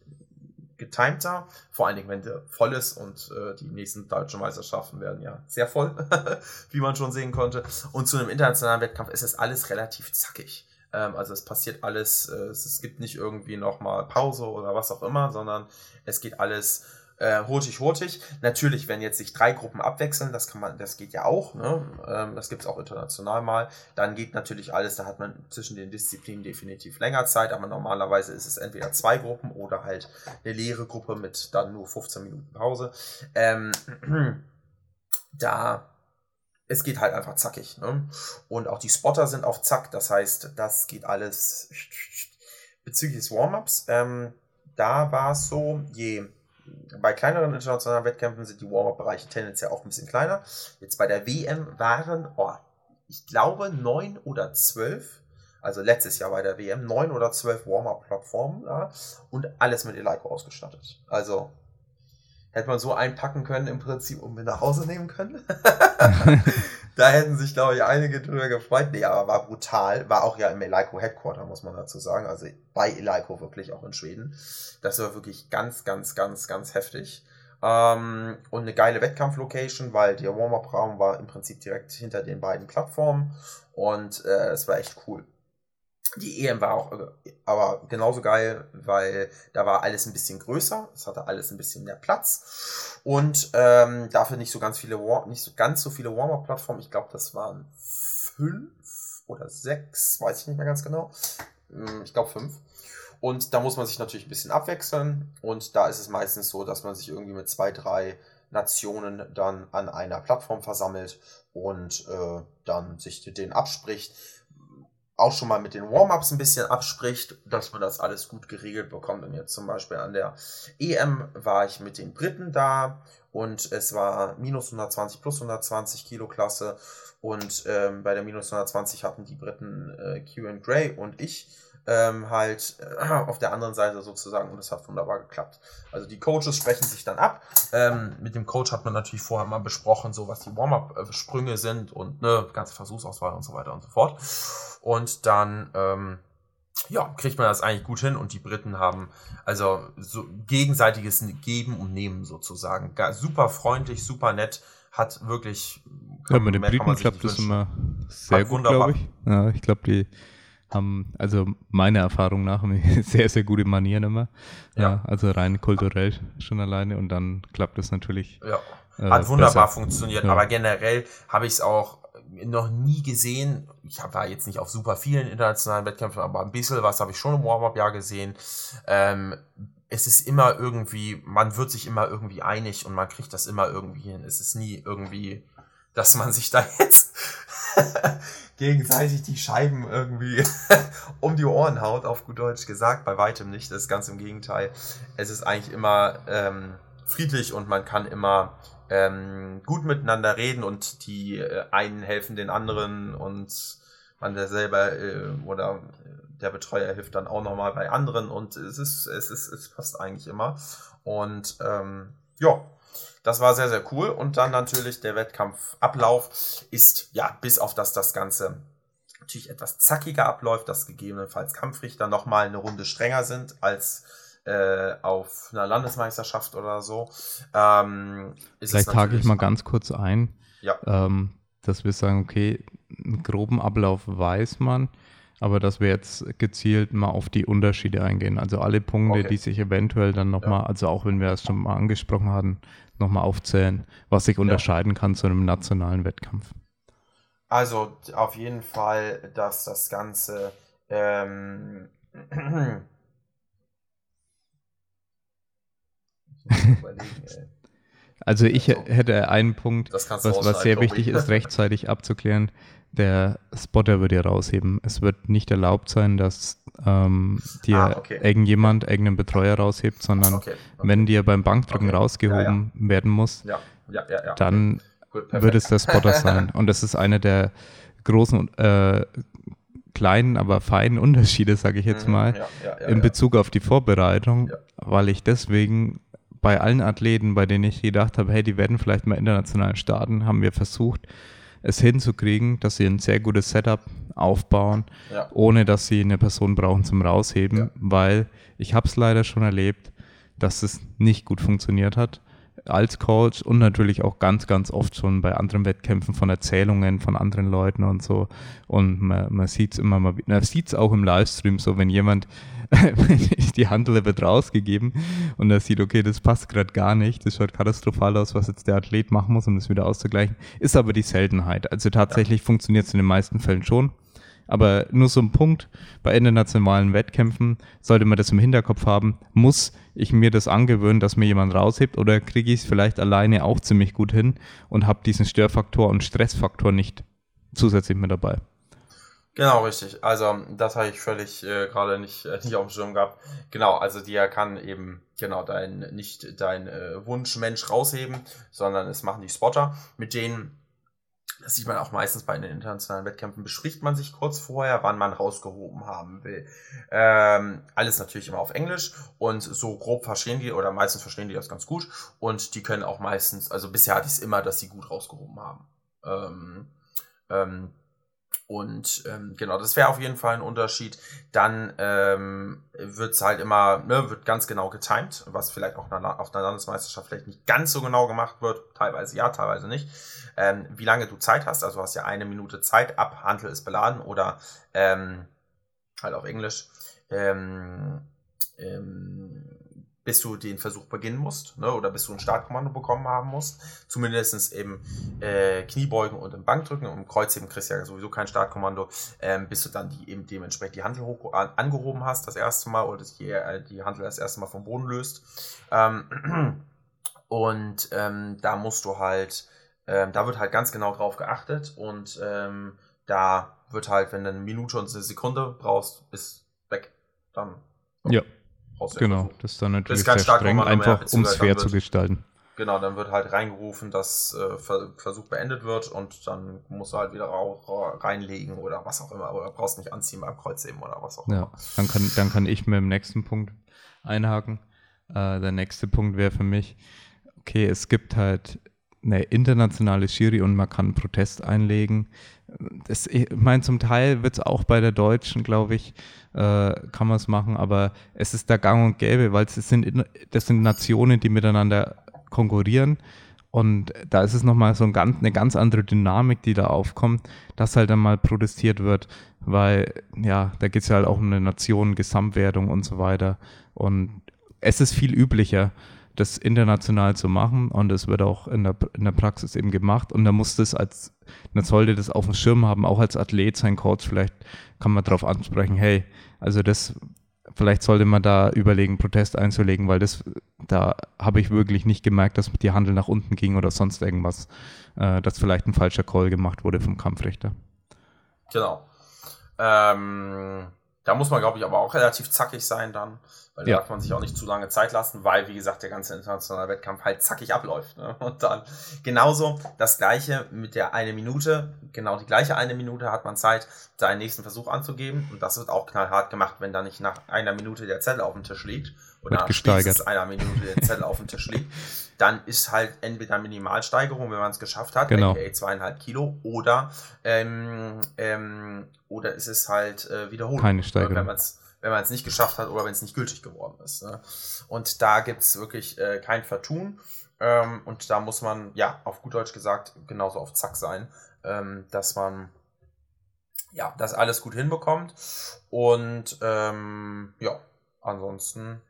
getimter, vor allen Dingen, wenn der voll ist und äh, die nächsten deutschen Meisterschaften werden ja sehr voll, *laughs* wie man schon sehen konnte. Und zu einem internationalen Wettkampf ist es alles relativ zackig. Ähm, also es passiert alles, äh, es, es gibt nicht irgendwie nochmal Pause oder was auch immer, sondern es geht alles äh, hurtig, hurtig. Natürlich, wenn jetzt sich drei Gruppen abwechseln, das kann man, das geht ja auch, ne? ähm, das gibt es auch international mal, dann geht natürlich alles, da hat man zwischen den Disziplinen definitiv länger Zeit, aber normalerweise ist es entweder zwei Gruppen oder halt eine leere Gruppe mit dann nur 15 Minuten Pause. Ähm, *clears throat* da es geht halt einfach zackig. Ne? Und auch die Spotter sind auf Zack, das heißt, das geht alles bezüglich des Warm-ups. Ähm, da war es so, je bei kleineren internationalen Wettkämpfen sind die Warm-up-Bereiche tendenziell auch ein bisschen kleiner. Jetzt bei der WM waren, oh, ich glaube, neun oder zwölf, also letztes Jahr bei der WM, neun oder zwölf Warm-up-Plattformen ja, und alles mit Eleiko ausgestattet. Also hätte man so einpacken können im Prinzip und mit nach Hause nehmen können. *laughs* *laughs* da hätten sich, glaube ich, einige drüber gefreut. Nee, aber war brutal. War auch ja im Eleiko Headquarter, muss man dazu sagen. Also bei Eleiko wirklich auch in Schweden. Das war wirklich ganz, ganz, ganz, ganz heftig. Ähm, und eine geile Wettkampf-Location, weil der Warm-Up-Raum war im Prinzip direkt hinter den beiden Plattformen. Und äh, es war echt cool. Die EM war auch äh, aber genauso geil, weil da war alles ein bisschen größer, es hatte alles ein bisschen mehr Platz und ähm, dafür nicht so ganz viele nicht so ganz so viele Warm-up-Plattformen. Ich glaube, das waren fünf oder sechs, weiß ich nicht mehr ganz genau. Hm, Ich glaube fünf. Und da muss man sich natürlich ein bisschen abwechseln. Und da ist es meistens so, dass man sich irgendwie mit zwei, drei Nationen dann an einer Plattform versammelt und äh, dann sich den abspricht auch schon mal mit den Warm-ups ein bisschen abspricht, dass man das alles gut geregelt bekommt. Und jetzt zum Beispiel an der EM war ich mit den Briten da und es war minus 120 plus 120 Kilo Klasse und ähm, bei der minus 120 hatten die Briten äh, Kieran Gray und ich ähm, halt äh, *clears throat* auf der anderen Seite sozusagen und es hat wunderbar geklappt. Also die Coaches sprechen sich dann ab. Ähm, mit dem Coach hat man natürlich vorher mal besprochen, so was die Warm-up-Sprünge sind und ne, ganze Versuchsauswahl und so weiter und so fort. Und dann ähm, ja, kriegt man das eigentlich gut hin und die Briten haben also so gegenseitiges Geben und Nehmen sozusagen. Super freundlich, super nett, hat wirklich. Ja, mit den Briten klappt das immer sehr Hat gut, wunderbar. glaube ich. Ja, ich glaube, die haben, also meiner Erfahrung nach, *laughs* sehr, sehr gute Manieren immer. Ja. Ja. also rein kulturell schon alleine und dann klappt das natürlich. Ja. äh, Hat wunderbar besser. funktioniert, Ja. aber generell habe ich es auch noch nie gesehen. Ich habe da jetzt nicht auf super vielen internationalen Wettkämpfen, aber ein bisschen was habe ich schon im Warm-Up-Jahr gesehen. Ähm, es ist immer irgendwie, man wird sich immer irgendwie einig und man kriegt das immer irgendwie hin. Es ist nie irgendwie, dass man sich da *laughs* jetzt gegenseitig die Scheiben irgendwie *laughs* um die Ohren haut, auf gut Deutsch gesagt. Bei weitem nicht, das ist ganz im Gegenteil. Es ist eigentlich immer ähm, friedlich und man kann immer ähm, gut miteinander reden und die äh, einen helfen den anderen und man selber äh, oder der Betreuer hilft dann auch nochmal bei anderen und es ist, es ist, es passt eigentlich immer. Und ähm, ja, das war sehr, sehr cool. Und dann natürlich der Wettkampfablauf ist, ja, bis auf das das Ganze natürlich etwas zackiger abläuft, dass gegebenenfalls Kampfrichter nochmal eine Runde strenger sind als äh, auf einer Landesmeisterschaft oder so. Ähm, Vielleicht hake ich mal ganz kurz ein, ja. ähm, dass wir sagen, okay, einen groben Ablauf weiß man, aber dass wir jetzt gezielt mal auf die Unterschiede eingehen. Also alle Punkte, okay. die sich eventuell dann nochmal, ja. also auch wenn wir es schon mal angesprochen hatten, nochmal aufzählen, was sich unterscheiden ja. kann zu einem nationalen Wettkampf. Also auf jeden Fall, dass das Ganze ähm, *clears throat* also ich hätte einen Punkt, was, was sehr wichtig ist, rechtzeitig abzuklären der Spotter würde ja rausheben. Es wird nicht erlaubt sein, dass ähm, dir ah, okay. irgendjemand irgendeinen Betreuer raushebt, sondern okay, okay. wenn dir beim Bankdrücken rausgehoben ja, ja. werden muss, ja, dann Gut, wird es der Spotter *laughs* sein. Und das ist einer der großen, äh, kleinen, aber feinen Unterschiede, sage ich jetzt mhm, mal, in Bezug auf die Vorbereitung, weil ich deswegen bei allen Athleten, bei denen ich gedacht habe, hey, die werden vielleicht mal international starten, haben wir versucht, es hinzukriegen, dass sie ein sehr gutes Setup aufbauen, ja. ohne dass sie eine Person brauchen zum Rausheben, ja. weil ich habe es leider schon erlebt, dass es nicht gut funktioniert hat als Coach und natürlich auch ganz, ganz oft schon bei anderen Wettkämpfen von Erzählungen von anderen Leuten und so. Und man, man sieht es immer mal, man sieht es auch im Livestream so, wenn jemand *laughs* die Handel wird rausgegeben und er sieht, okay, das passt gerade gar nicht, das schaut katastrophal aus, was jetzt der Athlet machen muss, um das wieder auszugleichen, ist aber die Seltenheit. Also tatsächlich ja. funktioniert es in den meisten Fällen schon. Aber nur so ein Punkt, bei internationalen Wettkämpfen sollte man das im Hinterkopf haben, muss ich mir das angewöhnen, dass mir jemand raushebt oder kriege ich es vielleicht alleine auch ziemlich gut hin und habe diesen Störfaktor und Stressfaktor nicht zusätzlich mit dabei. Genau, richtig. Also das habe ich völlig äh, gerade nicht, äh, nicht auf dem Schirm gehabt. Genau, also die kann eben genau dein nicht dein äh, Wunschmensch rausheben, sondern es machen die Spotter, mit denen das sieht man auch meistens bei den internationalen Wettkämpfen, bespricht man sich kurz vorher, wann man rausgehoben haben will. Ähm, alles natürlich immer auf Englisch und so grob verstehen die oder meistens verstehen die das ganz gut und die können auch meistens, also bisher hatte ich es immer, dass sie gut rausgehoben haben. Ähm, ähm, und ähm, genau, das wäre auf jeden Fall ein Unterschied. Dann ähm, wird es halt immer, ne, wird ganz genau getimed, was vielleicht auch auf der Landesmeisterschaft vielleicht nicht ganz so genau gemacht wird. Teilweise ja, teilweise nicht. Ähm, wie lange du Zeit hast, also hast ja eine Minute Zeit, ab Handel ist beladen oder ähm, halt auf Englisch. Ähm, bis du den Versuch beginnen musst, ne, oder bis du ein Startkommando bekommen haben musst. Zumindest im äh, Kniebeugen und im Bankdrücken und im Kreuzheben kriegst du ja sowieso kein Startkommando, ähm, bis du dann die, eben dementsprechend die Handel hoch, an, angehoben hast das erste Mal oder die, äh, die Handel das erste Mal vom Boden löst. Ähm, *clears throat* und ähm, da musst du halt, ähm, da wird halt ganz genau drauf geachtet und ähm, da wird halt, wenn du eine Minute und eine Sekunde brauchst, ist weg. Dann. Ja. Genau, das ist dann natürlich ist sehr streng, einfach um es fair zu gestalten. Genau, dann wird halt reingerufen, dass äh, Versuch beendet wird und dann musst du halt wieder reinlegen oder was auch immer. Oder brauchst nicht anziehen beim Kreuzheben oder was auch ja, immer. Dann kann, dann kann ich mit dem nächsten Punkt einhaken. Äh, der nächste Punkt wäre für mich, okay, es gibt halt eine internationale Jury und man kann Protest einlegen. Das, ich meine, zum Teil wird es auch bei der Deutschen, glaube ich, äh, kann man es machen, aber es ist da gang und gäbe, weil es sind, das sind Nationen, die miteinander konkurrieren und da ist es nochmal so ein ganz, eine ganz andere Dynamik, die da aufkommt, dass halt dann mal protestiert wird, weil ja, da geht es ja halt auch um eine Nation, Gesamtwertung und so weiter und es ist viel üblicher, das international zu machen und es wird auch in der, in der Praxis eben gemacht und da muss das als, man sollte das auf dem Schirm haben, auch als Athlet, sein Coach, vielleicht kann man darauf ansprechen, hey, also das vielleicht sollte man da überlegen, Protest einzulegen, weil das, da habe ich wirklich nicht gemerkt, dass die Handel nach unten ging oder sonst irgendwas, äh, dass vielleicht ein falscher Call gemacht wurde vom Kampfrichter. Genau. Ähm, da muss man, glaube ich, aber auch relativ zackig sein dann. Weil ja. da darf man sich auch nicht zu lange Zeit lassen, weil, wie gesagt, der ganze internationale Wettkampf halt zackig abläuft. Ne? Und dann genauso das gleiche mit der eine Minute, genau die gleiche eine Minute hat man Zeit, seinen nächsten Versuch anzugeben. Und das wird auch knallhart gemacht, wenn da nicht nach einer Minute der Zettel auf dem Tisch liegt. Oder gesteigert. einer Minute der Zettel auf dem Tisch liegt. Dann ist halt entweder Minimalsteigerung, wenn man es geschafft hat, genau. aka zweieinhalb Kilo, oder, ähm, ähm, oder ist es halt äh, Wiederholung. Keine Steigerung. Wenn man es wenn man es nicht geschafft hat oder wenn es nicht gültig geworden ist. Ne? Und da gibt es wirklich äh, kein Vertun. Ähm, und da muss man, ja, auf gut Deutsch gesagt, genauso auf Zack sein, ähm, dass man ja, das alles gut hinbekommt. Und ähm, ja, ansonsten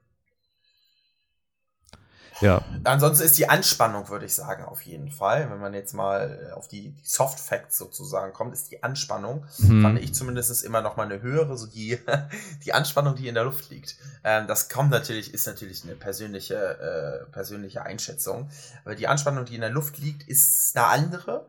ja. Ansonsten ist die Anspannung, würde ich sagen, auf jeden Fall. Wenn man jetzt mal auf die, Soft Facts sozusagen kommt, ist die Anspannung, mhm. fand ich zumindest immer noch mal eine höhere, so die, *laughs* die Anspannung, die in der Luft liegt. Ähm, das kommt natürlich, ist natürlich eine persönliche, äh, persönliche Einschätzung. Aber die Anspannung, die in der Luft liegt, ist eine andere.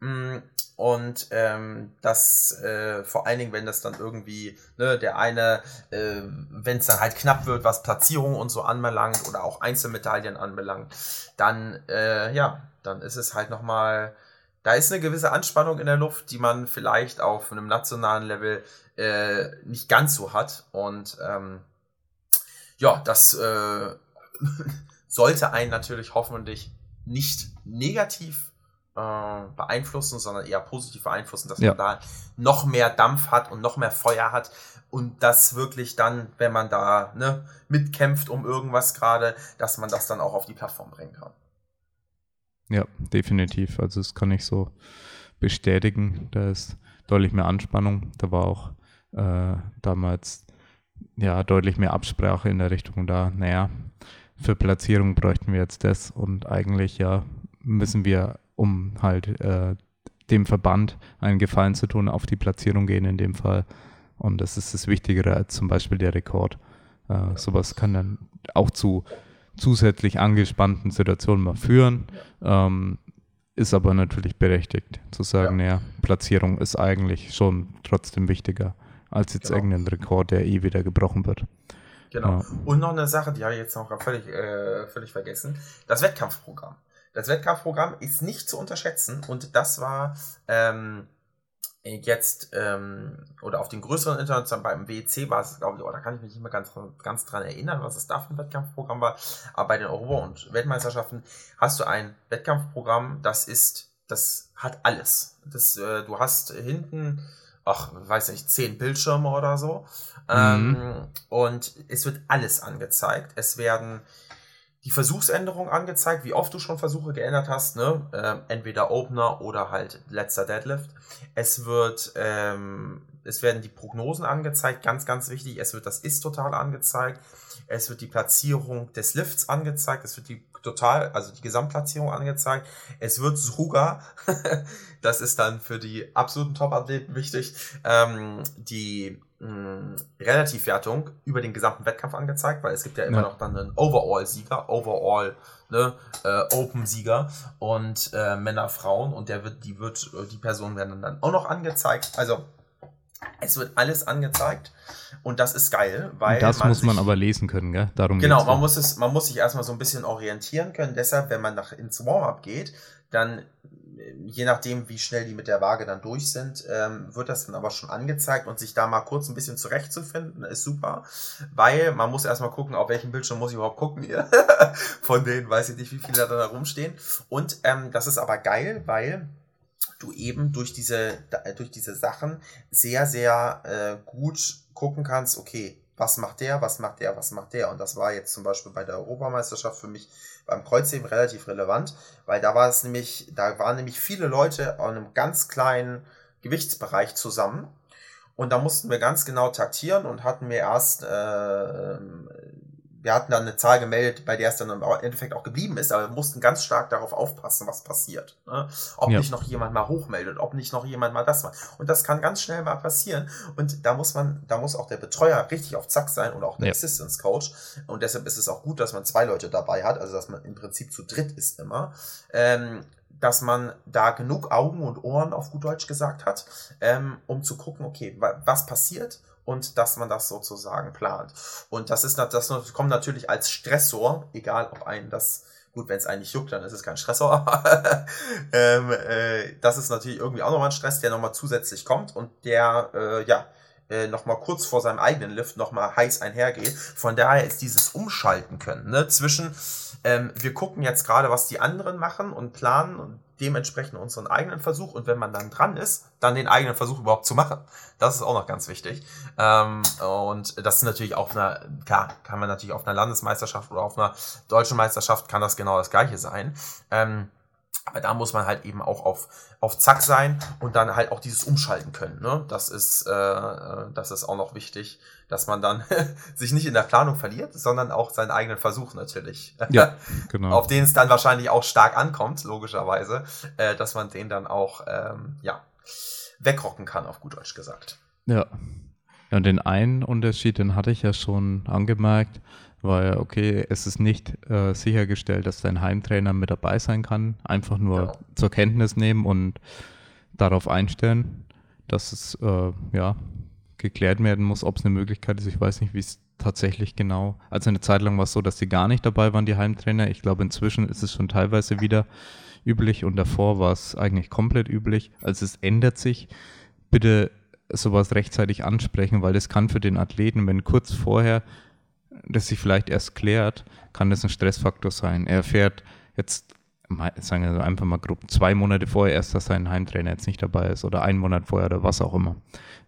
Mm, und ähm, das äh, vor allen Dingen, wenn das dann irgendwie, ne, der eine, äh, wenn es dann halt knapp wird, was Platzierung und so anbelangt oder auch Einzelmedaillen anbelangt, dann, äh, ja, dann ist es halt nochmal, da ist eine gewisse Anspannung in der Luft, die man vielleicht auf einem nationalen Level äh, nicht ganz so hat. Und ähm, ja, das äh, *laughs* sollte einen natürlich hoffentlich nicht negativ beeinflussen, sondern eher positiv beeinflussen, dass ja. man da noch mehr Dampf hat und noch mehr Feuer hat und das wirklich dann, wenn man da ne, mitkämpft um irgendwas gerade, dass man das dann auch auf die Plattform bringen kann. Ja, definitiv. Also das kann ich so bestätigen. Da ist deutlich mehr Anspannung. Da war auch äh, damals ja deutlich mehr Absprache in der Richtung da. Naja, für Platzierung bräuchten wir jetzt das und eigentlich ja müssen wir um halt äh, dem Verband einen Gefallen zu tun, auf die Platzierung gehen in dem Fall. Und das ist das Wichtigere als zum Beispiel der Rekord. Äh, sowas kann dann auch zu zusätzlich angespannten Situationen mal führen, ähm, ist aber natürlich berechtigt zu sagen, ja. naja, Platzierung ist eigentlich schon trotzdem wichtiger als jetzt genau. irgendein Rekord, der eh wieder gebrochen wird. Genau. Ja. Und noch eine Sache, die habe ich jetzt noch völlig, äh, völlig vergessen: das Wettkampfprogramm. Das Wettkampfprogramm ist nicht zu unterschätzen und das war ähm, jetzt ähm, oder auf den größeren internationalen beim WEC war es, glaube ich, oh, da kann ich mich nicht mehr ganz, ganz dran erinnern, was es da für ein Wettkampfprogramm war. Aber bei den Europa- und Weltmeisterschaften hast du ein Wettkampfprogramm, das ist, das hat alles. Das, äh, du hast hinten, ach, weiß nicht, zehn Bildschirme oder so. Mhm. Ähm, und es wird alles angezeigt. Es werden die Versuchsänderung angezeigt, wie oft du schon Versuche geändert hast, ne? Äh, entweder Opener oder halt letzter Deadlift. Es wird, ähm, es werden die Prognosen angezeigt, ganz, ganz wichtig. Es wird das Ist-Total angezeigt. Es wird die Platzierung des Lifts angezeigt. Es wird die Total, also die Gesamtplatzierung angezeigt. Es wird sogar, *laughs* das ist dann für die absoluten Top-Athleten wichtig, ähm, die mh, Relativwertung über den gesamten Wettkampf angezeigt, weil es gibt ja immer ja. noch dann einen Overall-Sieger, Overall ne, äh, Open-Sieger und äh, Männer, Frauen und der wird, die wird, die Personen werden dann auch noch angezeigt. Also es wird alles angezeigt und das ist geil, weil das man muss man aber lesen können, gell? Darum genau, man muss es, man muss sich erstmal so ein bisschen orientieren können. Deshalb, wenn man nach ins Warm-up geht, dann je nachdem, wie schnell die mit der Waage dann durch sind, ähm, wird das dann aber schon angezeigt und sich da mal kurz ein bisschen zurechtzufinden, ist super, weil man muss erstmal gucken, auf welchem Bildschirm muss ich überhaupt gucken hier. *laughs* Von denen weiß ich nicht, wie viele da, da rumstehen. Und ähm, das ist aber geil, weil du eben durch diese, durch diese Sachen sehr, sehr äh, gut gucken kannst, okay, was macht der, was macht der, was macht der. Und das war jetzt zum Beispiel bei der Europameisterschaft für mich beim Kreuzheben relativ relevant, weil da war es nämlich, da waren nämlich viele Leute an einem ganz kleinen Gewichtsbereich zusammen. Und da mussten wir ganz genau taktieren und hatten mir erst äh, wir hatten dann eine Zahl gemeldet, bei der es dann im Endeffekt auch geblieben ist, aber wir mussten ganz stark darauf aufpassen, was passiert. Ne? Ob ja. nicht noch jemand mal hochmeldet, ob nicht noch jemand mal das macht. Und das kann ganz schnell mal passieren. Und da muss man, da muss auch der Betreuer richtig auf Zack sein und auch der ja. Assistance Coach. Und deshalb ist es auch gut, dass man zwei Leute dabei hat, also dass man im Prinzip zu dritt ist immer. Ähm, dass man da genug Augen und Ohren auf gut Deutsch gesagt hat, ähm, um zu gucken, okay, was passiert und dass man das sozusagen plant. Und das ist das kommt natürlich als Stressor, egal ob einen das gut, wenn es eigentlich juckt, dann ist es kein Stressor. *laughs* ähm, äh, das ist natürlich irgendwie auch nochmal ein Stress, der nochmal zusätzlich kommt und der, äh, ja, äh, nochmal kurz vor seinem eigenen Lift nochmal heiß einhergeht. Von daher ist dieses Umschalten können, ne, zwischen, ähm, wir gucken jetzt gerade, was die anderen machen und planen und dementsprechend unseren eigenen Versuch und wenn man dann dran ist, dann den eigenen Versuch überhaupt zu machen. Das ist auch noch ganz wichtig. Ähm, und das ist natürlich auf einer, klar, kann man natürlich auf einer Landesmeisterschaft oder auf einer deutschen Meisterschaft kann das genau das gleiche sein. Ähm, aber da muss man halt eben auch auf, auf Zack sein und dann halt auch dieses Umschalten können. Ne? Das, ist, äh, das ist auch noch wichtig, dass man dann *laughs* sich nicht in der Planung verliert, sondern auch seinen eigenen Versuch natürlich. Ja, *laughs* genau. auf den es dann wahrscheinlich auch stark ankommt, logischerweise, äh, dass man den dann auch ähm, ja, wegrocken kann, auf gut Deutsch gesagt. Ja. Ja, und den einen Unterschied, den hatte ich ja schon angemerkt weil, okay, es ist nicht äh, sichergestellt, dass dein Heimtrainer mit dabei sein kann. Einfach nur ja. zur Kenntnis nehmen und darauf einstellen, dass es äh, ja, geklärt werden muss, ob es eine Möglichkeit ist. Ich weiß nicht, wie es tatsächlich genau. Also eine Zeit lang war es so, dass die gar nicht dabei waren, die Heimtrainer. Ich glaube, inzwischen ist es schon teilweise wieder üblich und davor war es eigentlich komplett üblich. Also es ändert sich. Bitte sowas rechtzeitig ansprechen, weil das kann für den Athleten, wenn kurz vorher das sich vielleicht erst klärt, kann das ein Stressfaktor sein. Er erfährt jetzt, sagen wir einfach mal grob, zwei Monate vorher erst, dass sein Heimtrainer jetzt nicht dabei ist oder einen Monat vorher oder was auch immer.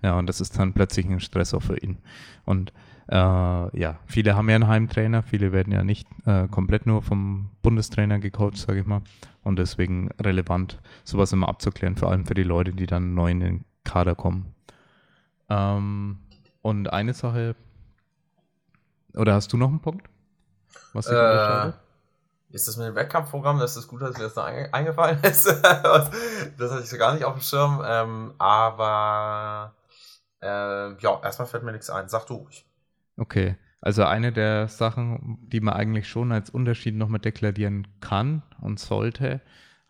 Ja, und das ist dann plötzlich ein Stressor für ihn. Und äh, ja, viele haben ja einen Heimtrainer, viele werden ja nicht äh, komplett nur vom Bundestrainer gecoacht, sage ich mal. Und deswegen relevant, sowas immer abzuklären, vor allem für die Leute, die dann neu in den Kader kommen. Ähm, und eine Sache, oder hast du noch einen Punkt? Was äh, ist das mit dem Wettkampfprogramm? Das ist gut, dass mir das noch eingefallen *laughs* ist. das hatte ich so gar nicht auf dem Schirm. Ähm, aber äh, ja, erstmal fällt mir nichts ein. Sag du ruhig. Okay. Also eine der Sachen, die man eigentlich schon als Unterschied noch mit deklarieren kann und sollte,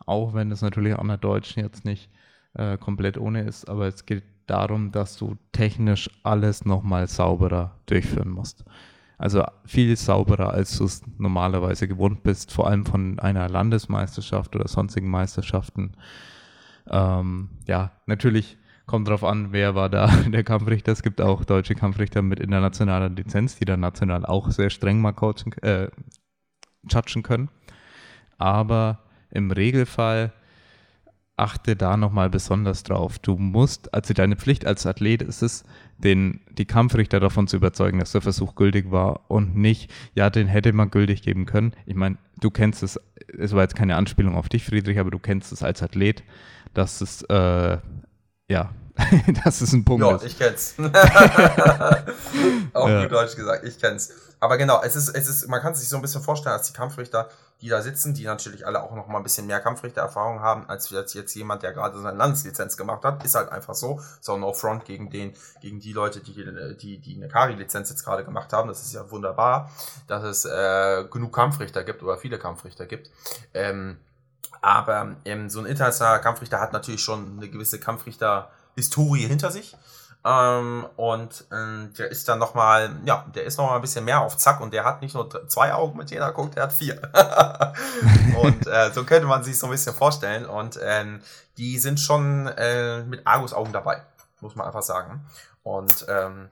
auch wenn es natürlich in der Deutschen jetzt nicht äh, komplett ohne ist, aber es geht darum, dass du technisch alles nochmal sauberer durchführen musst. Also viel sauberer, als du es normalerweise gewohnt bist, vor allem von einer Landesmeisterschaft oder sonstigen Meisterschaften. Ähm, ja, natürlich kommt darauf an, wer war da *laughs* der Kampfrichter. Es gibt auch deutsche Kampfrichter mit internationaler Lizenz, die dann national auch sehr streng mal coachen, äh, judgen können. Aber im Regelfall achte da nochmal besonders drauf. Du musst, also deine Pflicht als Athlet ist es, den, die Kampfrichter davon zu überzeugen, dass der Versuch gültig war und nicht, ja, den hätte man gültig geben können. Ich meine, du kennst es, es war jetzt keine Anspielung auf dich, Friedrich, aber du kennst es als Athlet, dass es, äh, ja, *laughs* das ist ein Punkt ja, ich kenn's. *laughs* Auch ja. gut Deutsch gesagt, ich kenn's. Aber genau, es ist, es ist, man kann sich so ein bisschen vorstellen, als die Kampfrichter die da sitzen, die natürlich alle auch noch mal ein bisschen mehr Kampfrichtererfahrung haben, als jetzt jemand, der gerade seine Landeslizenz gemacht hat. Ist halt einfach so. So no front gegen den, gegen die Leute, die, die, die eine Kari-Lizenz jetzt gerade gemacht haben. Das ist ja wunderbar, dass es äh, genug Kampfrichter gibt oder viele Kampfrichter gibt. Ähm, aber ähm, so ein internationaler Kampfrichter hat natürlich schon eine gewisse Kampfrichter-Historie hinter sich. Ähm, und äh, der ist dann nochmal, ja, der ist nochmal ein bisschen mehr auf Zack und der hat nicht nur zwei Augen, mit denen er guckt, der hat vier. *laughs* und äh, so könnte man sich so ein bisschen vorstellen. Und ähm, die sind schon äh, mit Argus-Augen dabei, muss man einfach sagen. Und ähm,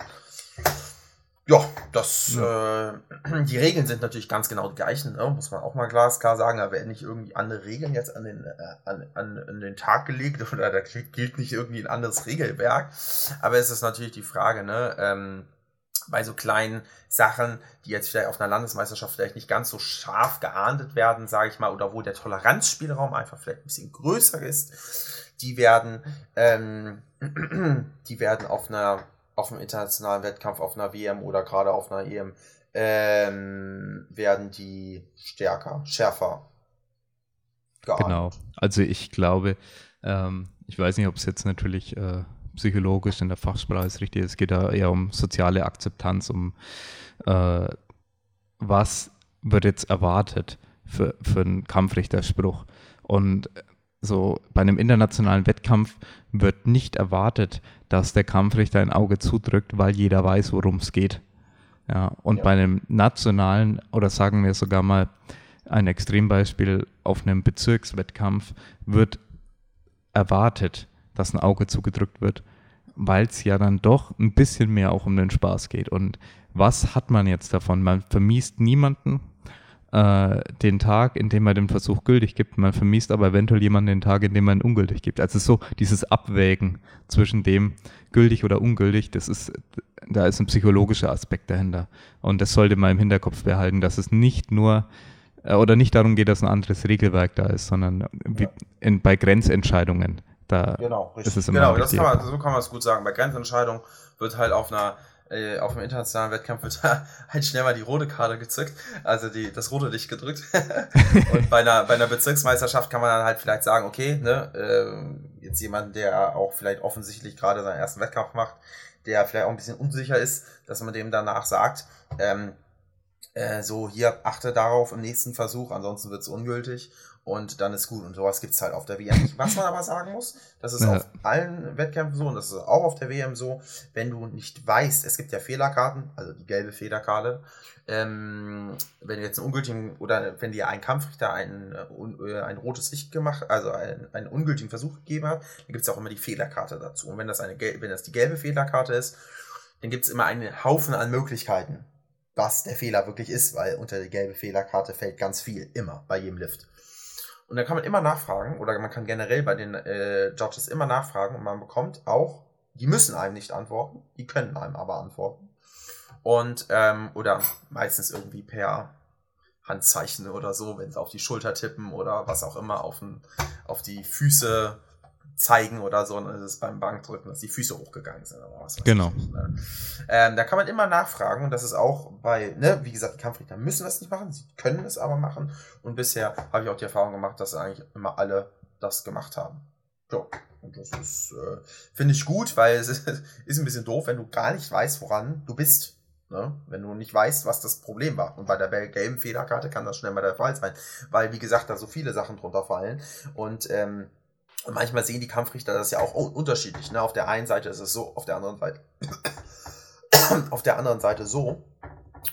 ja, das, ja. Äh, *clears throat* die Regeln sind natürlich ganz genau die gleichen, ne? muss man auch mal glasklar sagen. Da werden nicht irgendwie andere Regeln jetzt an den, äh, an, an, an den Tag gelegt *laughs* oder da gilt nicht irgendwie ein anderes Regelwerk. Aber es ist natürlich die Frage, ne, ähm, bei so kleinen Sachen, die jetzt vielleicht auf einer Landesmeisterschaft vielleicht nicht ganz so scharf geahndet werden, sage ich mal, oder wo der Toleranzspielraum einfach vielleicht ein bisschen größer ist, die werden, ähm, *clears throat* die werden auf einer auf einem internationalen Wettkampf, auf einer WM oder gerade auf einer EM ähm, werden die stärker, schärfer. Geahndet. Genau. Also ich glaube, ähm, ich weiß nicht, ob es jetzt natürlich äh, psychologisch in der Fachsprache ist richtig. Es geht da eher um soziale Akzeptanz, um äh, was wird jetzt erwartet für, für einen Kampfrichterspruch. Und so bei einem internationalen Wettkampf wird nicht erwartet, dass der Kampfrichter ein Auge zudrückt, weil jeder weiß, worum es geht. Ja, und ja. bei einem nationalen oder sagen wir sogar mal ein Extrembeispiel auf einem Bezirkswettkampf wird erwartet, dass ein Auge zugedrückt wird, weil es ja dann doch ein bisschen mehr auch um den Spaß geht. Und was hat man jetzt davon? Man vermiest niemanden äh, den Tag, in dem man den Versuch gültig gibt. Man vermiest aber eventuell jemanden den Tag, in dem man ihn ungültig gibt. Also so dieses Abwägen zwischen dem gültig oder ungültig, das ist, da ist ein psychologischer Aspekt dahinter. Und das sollte man im Hinterkopf behalten, dass es nicht nur äh, oder nicht darum geht, dass ein anderes Regelwerk da ist, sondern ja. in, bei Grenzentscheidungen. Da genau, richtig. Ist es immer genau, das kann man, so kann man es gut sagen. Bei Grenzentscheidungen wird halt auf einer äh, auf dem internationalen Wettkampf wird da *laughs* halt schnell mal die rote Karte gezückt, also die, das rote Licht gedrückt. *laughs* und bei einer, bei einer Bezirksmeisterschaft kann man dann halt vielleicht sagen, okay, ne, äh, jetzt jemand, der auch vielleicht offensichtlich gerade seinen ersten Wettkampf macht, der vielleicht auch ein bisschen unsicher ist, dass man dem danach sagt, ähm, äh, so hier achte darauf im nächsten Versuch, ansonsten wird es ungültig und dann ist gut. Und sowas gibt es halt auf der WM nicht. Was man aber sagen muss, das ist ja. auf allen Wettkämpfen so und das ist auch auf der WM so, wenn du nicht weißt, es gibt ja Fehlerkarten, also die gelbe Fehlerkarte, ähm, wenn du jetzt einen ungültigen oder wenn dir ein Kampfrichter ein, äh, ein rotes Licht gemacht, also ein, einen ungültigen Versuch gegeben hat, dann gibt es auch immer die Fehlerkarte dazu. Und wenn das, eine, wenn das die gelbe Fehlerkarte ist, dann gibt es immer einen Haufen an Möglichkeiten, was der Fehler wirklich ist, weil unter die gelbe Fehlerkarte fällt ganz viel, immer, bei jedem Lift. Und da kann man immer nachfragen, oder man kann generell bei den äh, Judges immer nachfragen und man bekommt auch, die müssen einem nicht antworten, die können einem aber antworten. Und, ähm, oder meistens irgendwie per Handzeichen oder so, wenn sie auf die Schulter tippen oder was auch immer, auf, den, auf die Füße zeigen oder so, dann ist es beim Bankdrücken, dass die Füße hochgegangen sind oder was. Genau. Ich, ne? ähm, da kann man immer nachfragen und das ist auch bei, ne, wie gesagt, die Kampfrichter müssen das nicht machen, sie können es aber machen und bisher habe ich auch die Erfahrung gemacht, dass eigentlich immer alle das gemacht haben. Ja, und das ist, äh, finde ich gut, weil es ist, *laughs* ist ein bisschen doof, wenn du gar nicht weißt, woran du bist. Ne? Wenn du nicht weißt, was das Problem war. Und bei der gelben Fehlerkarte kann das schnell mal der Fall sein, weil, wie gesagt, da so viele Sachen drunter fallen. Und ähm, und manchmal sehen die Kampfrichter das ja auch unterschiedlich. Ne? Auf der einen Seite ist es so, auf der anderen Seite, *coughs* auf der anderen Seite so.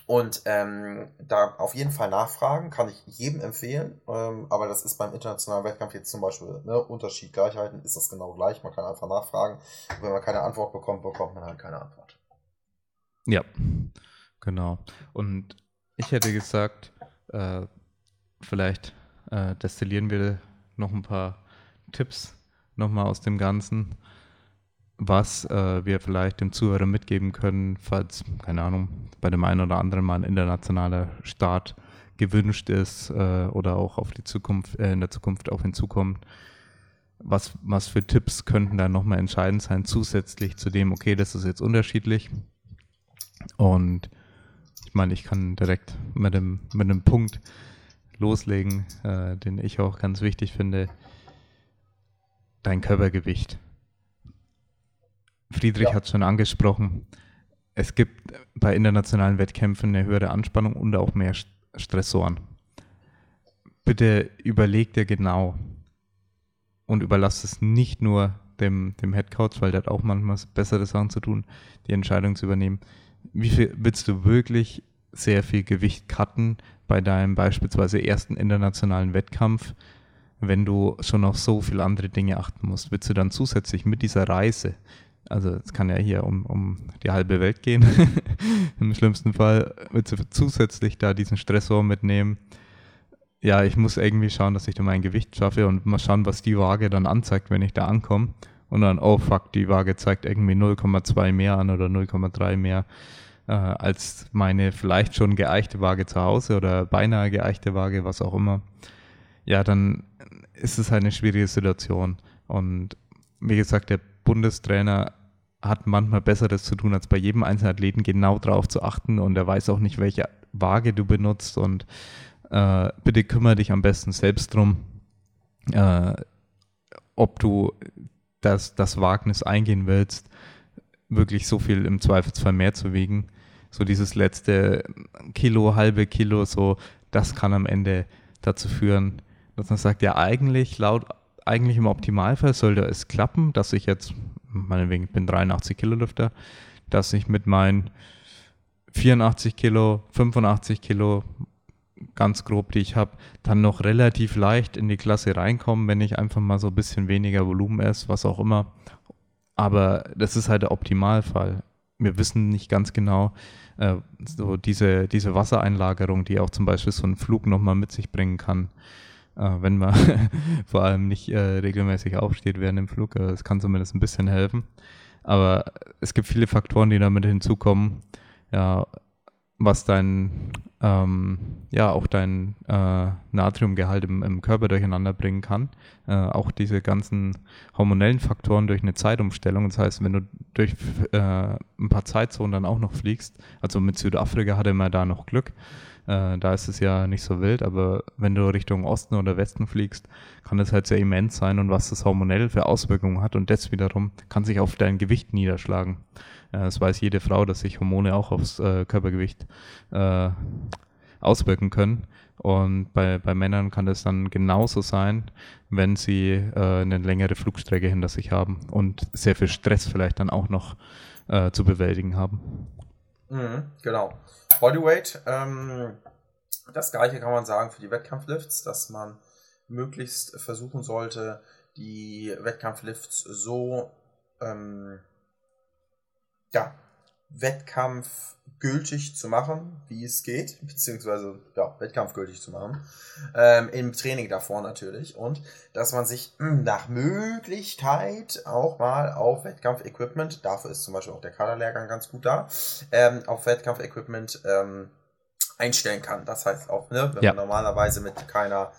Und ähm, da auf jeden Fall nachfragen, kann ich jedem empfehlen. Ähm, aber das ist beim internationalen Wettkampf jetzt zum Beispiel ne, Unterschied Gleichheiten, ist das genau gleich. Man kann einfach nachfragen. Und wenn man keine Antwort bekommt, bekommt man halt keine Antwort. Ja, genau. Und ich hätte gesagt, äh, vielleicht äh, destillieren wir noch ein paar Tipps nochmal aus dem Ganzen, was äh, wir vielleicht dem Zuhörer mitgeben können, falls, keine Ahnung, bei dem einen oder anderen mal ein internationaler Start gewünscht ist äh, oder auch auf die Zukunft, äh, in der Zukunft auf ihn zukommt. Was, was für Tipps könnten da nochmal entscheidend sein, zusätzlich zu dem, okay, das ist jetzt unterschiedlich. Und ich meine, ich kann direkt mit dem, mit dem Punkt loslegen, äh, den ich auch ganz wichtig finde dein Körpergewicht. Friedrich ja. hat schon angesprochen, es gibt bei internationalen Wettkämpfen eine höhere Anspannung und auch mehr Stressoren. Bitte überleg dir genau und überlass es nicht nur dem, dem Headcoach, weil der hat auch manchmal bessere Sachen zu tun, die Entscheidung zu übernehmen. Wie viel willst du wirklich sehr viel Gewicht cutten bei deinem beispielsweise ersten internationalen Wettkampf? Wenn du schon auf so viele andere Dinge achten musst, willst du dann zusätzlich mit dieser Reise, also es kann ja hier um, um die halbe Welt gehen, *laughs* im schlimmsten Fall, willst du zusätzlich da diesen Stressor mitnehmen, ja, ich muss irgendwie schauen, dass ich da mein Gewicht schaffe und mal schauen, was die Waage dann anzeigt, wenn ich da ankomme. Und dann, oh fuck, die Waage zeigt irgendwie 0,2 mehr an oder 0,3 mehr äh, als meine vielleicht schon geeichte Waage zu Hause oder beinahe geeichte Waage, was auch immer. Ja, dann ist es halt eine schwierige Situation. Und wie gesagt, der Bundestrainer hat manchmal Besseres zu tun, als bei jedem einzelnen Athleten genau darauf zu achten und er weiß auch nicht, welche Waage du benutzt und äh, bitte kümmere dich am besten selbst drum, äh, ob du das, das Wagnis eingehen willst, wirklich so viel im Zweifelsfall mehr zu wiegen. So dieses letzte Kilo, halbe Kilo, so, das kann am Ende dazu führen, dass man sagt, ja eigentlich laut, eigentlich im Optimalfall sollte es klappen, dass ich jetzt, meinetwegen, ich bin 83 Kilo Lüfter, dass ich mit meinen 84 Kilo, 85 Kilo, ganz grob, die ich habe, dann noch relativ leicht in die Klasse reinkommen, wenn ich einfach mal so ein bisschen weniger Volumen esse, was auch immer. Aber das ist halt der Optimalfall. Wir wissen nicht ganz genau, äh, so diese, diese Wassereinlagerung, die auch zum Beispiel so ein Flug nochmal mit sich bringen kann, wenn man *laughs* vor allem nicht äh, regelmäßig aufsteht während dem Flug. Das äh, kann zumindest ein bisschen helfen. Aber es gibt viele Faktoren, die damit hinzukommen. Ja, was dein, ähm, ja, auch dein äh, Natriumgehalt im, im, Körper durcheinander bringen kann. Äh, auch diese ganzen hormonellen Faktoren durch eine Zeitumstellung. Das heißt, wenn du durch äh, ein paar Zeitzonen dann auch noch fliegst, also mit Südafrika hatte man da noch Glück, äh, da ist es ja nicht so wild, aber wenn du Richtung Osten oder Westen fliegst, kann das halt sehr immens sein und was das hormonell für Auswirkungen hat und das wiederum kann sich auf dein Gewicht niederschlagen. Äh, das weiß jede Frau, dass sich Hormone auch aufs äh, Körpergewicht äh, auswirken können. Und bei, bei Männern kann das dann genauso sein, wenn sie äh, eine längere Flugstrecke hinter sich haben und sehr viel Stress vielleicht dann auch noch äh, zu bewältigen haben. Mhm, genau. Bodyweight, ähm, das gleiche kann man sagen für die Wettkampflifts, dass man möglichst versuchen sollte, die Wettkampflifts so ähm, ja, Wettkampf gültig zu machen, wie es geht, beziehungsweise ja, wettkampfgültig zu machen, ähm, im Training davor natürlich und dass man sich mh, hm, nach Möglichkeit auch mal auf Wettkampfequipment, dafür ist zum Beispiel auch der Kaderlehrgang ganz gut da, ähm, auf Wettkampfequipment ähm, einstellen kann. Das heißt auch, ne, wenn ja. man normalerweise mit keiner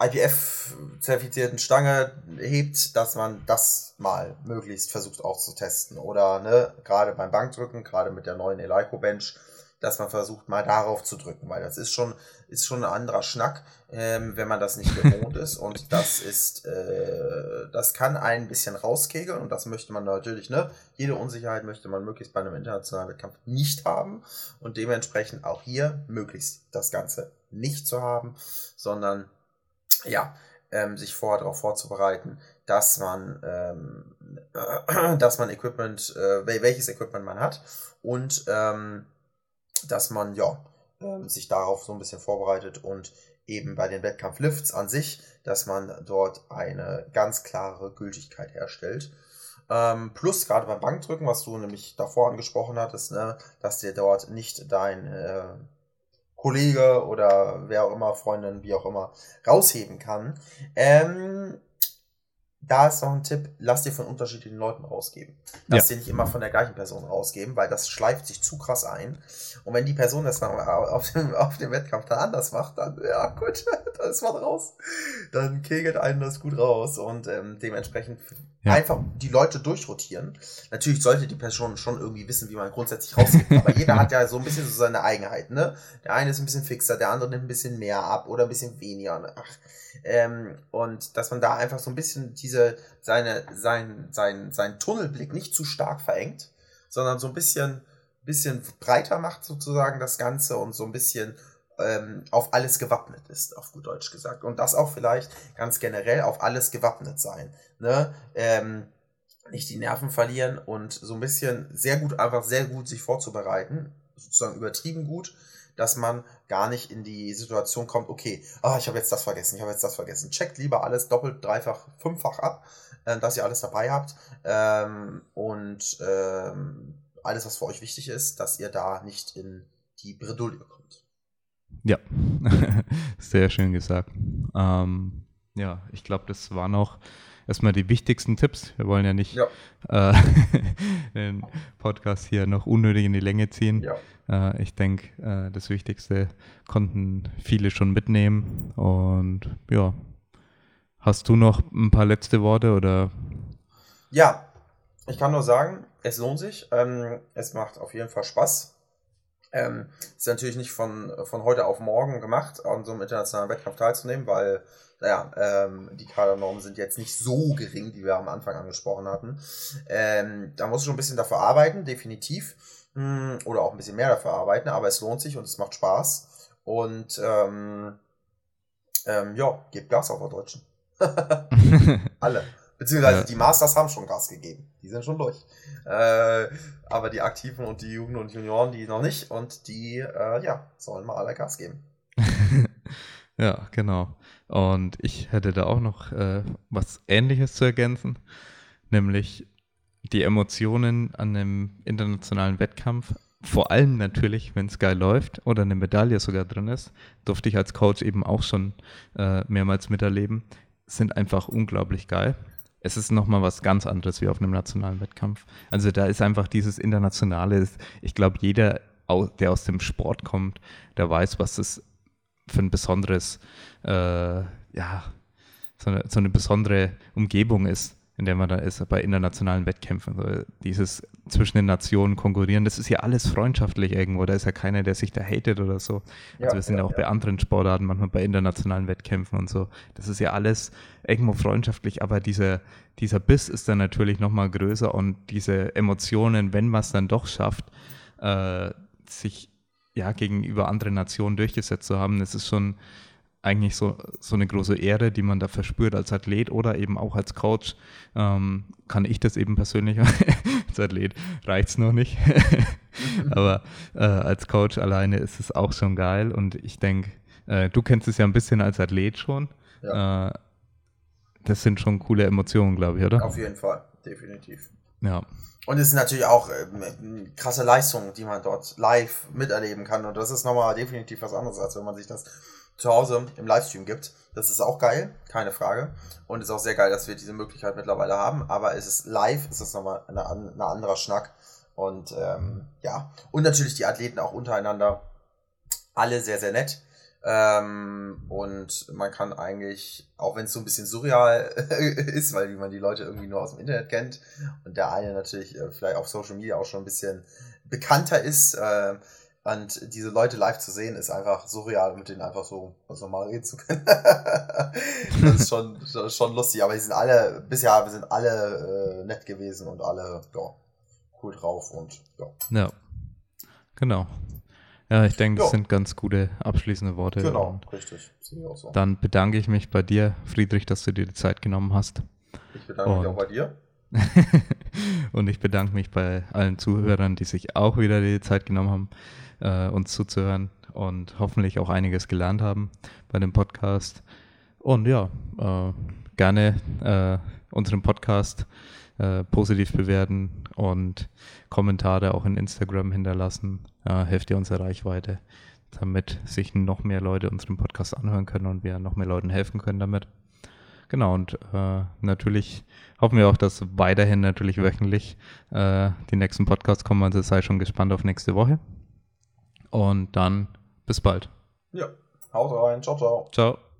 IPF-zertifizierten Stange hebt, dass man das mal möglichst versucht auszutesten. Oder ne, gerade beim Bankdrücken, gerade mit der neuen Eleiko Bench, dass man versucht mal darauf zu drücken, weil das ist schon, ist schon ein anderer Schnack, ähm, wenn man das nicht gewohnt ist. Und das ist, äh, das kann ein bisschen rauskegeln und das möchte man natürlich, ne? Jede Unsicherheit möchte man möglichst bei einem internationalen Wettkampf nicht haben und dementsprechend auch hier möglichst das Ganze nicht zu haben, sondern ja, ähm, sich vorher darauf vorzubereiten, dass man, ähm, äh, *clears throat* dass man Equipment, äh, welches Equipment man hat und ähm, dass man ja äh, sich darauf so ein bisschen vorbereitet und eben bei den Wettkampflifts an sich, dass man dort eine ganz klare Gültigkeit herstellt. Ähm, plus gerade beim Bankdrücken, was du nämlich davor angesprochen hattest, ne, dass dir dort nicht dein äh, Kollege oder wer auch immer, Freundin, wie auch immer, rausheben kann. Ähm, da ist noch ein Tipp, lass dir von unterschiedlichen Leuten rausgeben. Lass ja. dir nicht immer von der gleichen Person rausgeben, weil das schleift sich zu krass ein. Und wenn die Person das dann *laughs* auf dem, auf dem Wettkampf dann anders macht, dann, ja gut, *laughs* da ist was raus. Dann kegelt einen das gut raus und ähm, dementsprechend ja. einfach die Leute durchrotieren. Natürlich sollte die Person schon irgendwie wissen, wie man grundsätzlich rausgeht. aber *laughs* jeder hat ja so ein bisschen so seine Eigenheiten. Ne? Der eine ist ein bisschen fixer, der andere nimmt ein bisschen mehr ab oder ein bisschen weniger. Ach, ähm, und dass man da einfach so ein bisschen diese, seine, sein, sein, sein Tunnelblick nicht zu stark verengt, sondern so ein bisschen, bisschen breiter macht sozusagen das Ganze und so ein bisschen ähm, auf alles gewappnet ist, auf gut Deutsch gesagt. Und das auch vielleicht ganz generell auf alles gewappnet sein. Ne? Ähm, nicht die Nerven verlieren und so ein bisschen sehr gut, einfach sehr gut sich vorzubereiten, sozusagen übertrieben gut, dass man gar nicht in die Situation kommt, okay, ah, ich habe jetzt das vergessen, ich habe jetzt das vergessen. Checkt lieber alles doppelt, dreifach, fünffach ab, äh, dass ihr alles dabei habt ähm, und ähm, alles, was für euch wichtig ist, dass ihr da nicht in die Bredouille kommt. Ja, *laughs* sehr schön gesagt. Ähm, ja, ich glaube, das war noch erstmal die wichtigsten Tipps. Wir wollen ja nicht ja. Äh, *laughs* den Podcast hier noch unnötig in die Länge ziehen. Ja. Äh, ich denke, äh, das Wichtigste konnten viele schon mitnehmen. Und ja, hast du noch ein paar letzte Worte oder? Ja, Ich kann nur sagen, es lohnt sich. Ähm, es macht auf jeden Fall Spaß. Ähm, ist natürlich nicht von, von heute auf morgen gemacht, an so einem internationalen Wettkampf teilzunehmen, weil naja, ähm, die Kadernormen sind jetzt nicht so gering, die wir am Anfang angesprochen hatten. Ähm, da muss du schon ein bisschen dafür arbeiten, definitiv. Hm, oder auch ein bisschen mehr dafür arbeiten, aber es lohnt sich und es macht Spaß. Und ähm, ähm, ja, gebt Gas auf der Deutschen. *laughs* Alle. Beziehungsweise ja. die Masters haben schon Gas gegeben. Die sind schon durch. Äh, aber die Aktiven und die Jugend und Junioren, die noch nicht. Und die, äh, ja, sollen mal alle Gas geben. *laughs* ja, genau. Und ich hätte da auch noch äh, was Ähnliches zu ergänzen. Nämlich die Emotionen an einem internationalen Wettkampf vor allem natürlich, wenn es geil läuft oder eine Medaille sogar drin ist, durfte ich als Coach eben auch schon äh, mehrmals miterleben, sind einfach unglaublich geil. Es ist nochmal was ganz anderes wie auf einem nationalen Wettkampf. Also da ist einfach dieses Internationale, ich glaube, jeder, der aus dem Sport kommt, der weiß, was das für ein besonderes, äh, ja, so eine, so eine besondere Umgebung ist in der man da ist bei internationalen Wettkämpfen. Also dieses zwischen den Nationen konkurrieren, das ist ja alles freundschaftlich irgendwo. Da ist ja keiner, der sich da hatet oder so. Ja, also wir sind ja, auch ja. bei anderen Sportarten, manchmal bei internationalen Wettkämpfen und so. Das ist ja alles irgendwo freundschaftlich, aber dieser, dieser Biss ist dann natürlich nochmal größer und diese Emotionen, wenn man es dann doch schafft, äh, sich ja gegenüber anderen Nationen durchgesetzt zu haben, das ist schon eigentlich so, so eine große Ehre, die man da verspürt als Athlet oder eben auch als Coach. Ähm, kann ich das eben persönlich, *laughs* als Athlet reicht es noch nicht. *laughs* Aber äh, als Coach alleine ist es auch schon geil und ich denke, äh, du kennst es ja ein bisschen als Athlet schon. Ja. Äh, das sind schon coole Emotionen, glaube ich, oder? Auf jeden Fall, definitiv. Ja. Und es ist natürlich auch äh, krasse Leistungen, die man dort live miterleben kann. Und das ist nochmal definitiv was anderes, als wenn man sich das zu Hause im Livestream gibt. Das ist auch geil, keine Frage. Und es ist auch sehr geil, dass wir diese Möglichkeit mittlerweile haben. Aber es ist live, ist das nochmal ein eine anderer Schnack. Und ähm, ja, und natürlich die Athleten auch untereinander. Alle sehr, sehr nett. Ähm, und man kann eigentlich, auch wenn es so ein bisschen surreal *laughs* ist, weil man die Leute irgendwie nur aus dem Internet kennt und der eine natürlich äh, vielleicht auf Social Media auch schon ein bisschen bekannter ist, äh, und diese Leute live zu sehen, ist einfach surreal, mit denen einfach so was normal reden zu können. *laughs* das ist schon, schon lustig, aber die sind alle, bisher sind alle äh, nett gewesen und alle ja, cool drauf und ja. Ja, genau. Ja, ich denke, das sind ganz gute abschließende Worte. Genau, richtig. So. Dann bedanke ich mich bei dir, Friedrich, dass du dir die Zeit genommen hast. Ich bedanke und mich auch bei dir. *laughs* und ich bedanke mich bei allen Zuhörern, die sich auch wieder die Zeit genommen haben äh, uns zuzuhören und hoffentlich auch einiges gelernt haben bei dem Podcast. Und ja, äh, gerne äh, unseren Podcast äh, positiv bewerten und Kommentare auch in Instagram hinterlassen. Äh, helft ihr unsere Reichweite, damit sich noch mehr Leute unseren Podcast anhören können und wir noch mehr Leuten helfen können damit. Genau, und äh, natürlich hoffen wir auch, dass weiterhin natürlich wöchentlich äh, die nächsten Podcasts kommen. Also sei schon gespannt auf nächste Woche. Und dann bis bald. Ja, haut rein. Ciao, ciao. Ciao.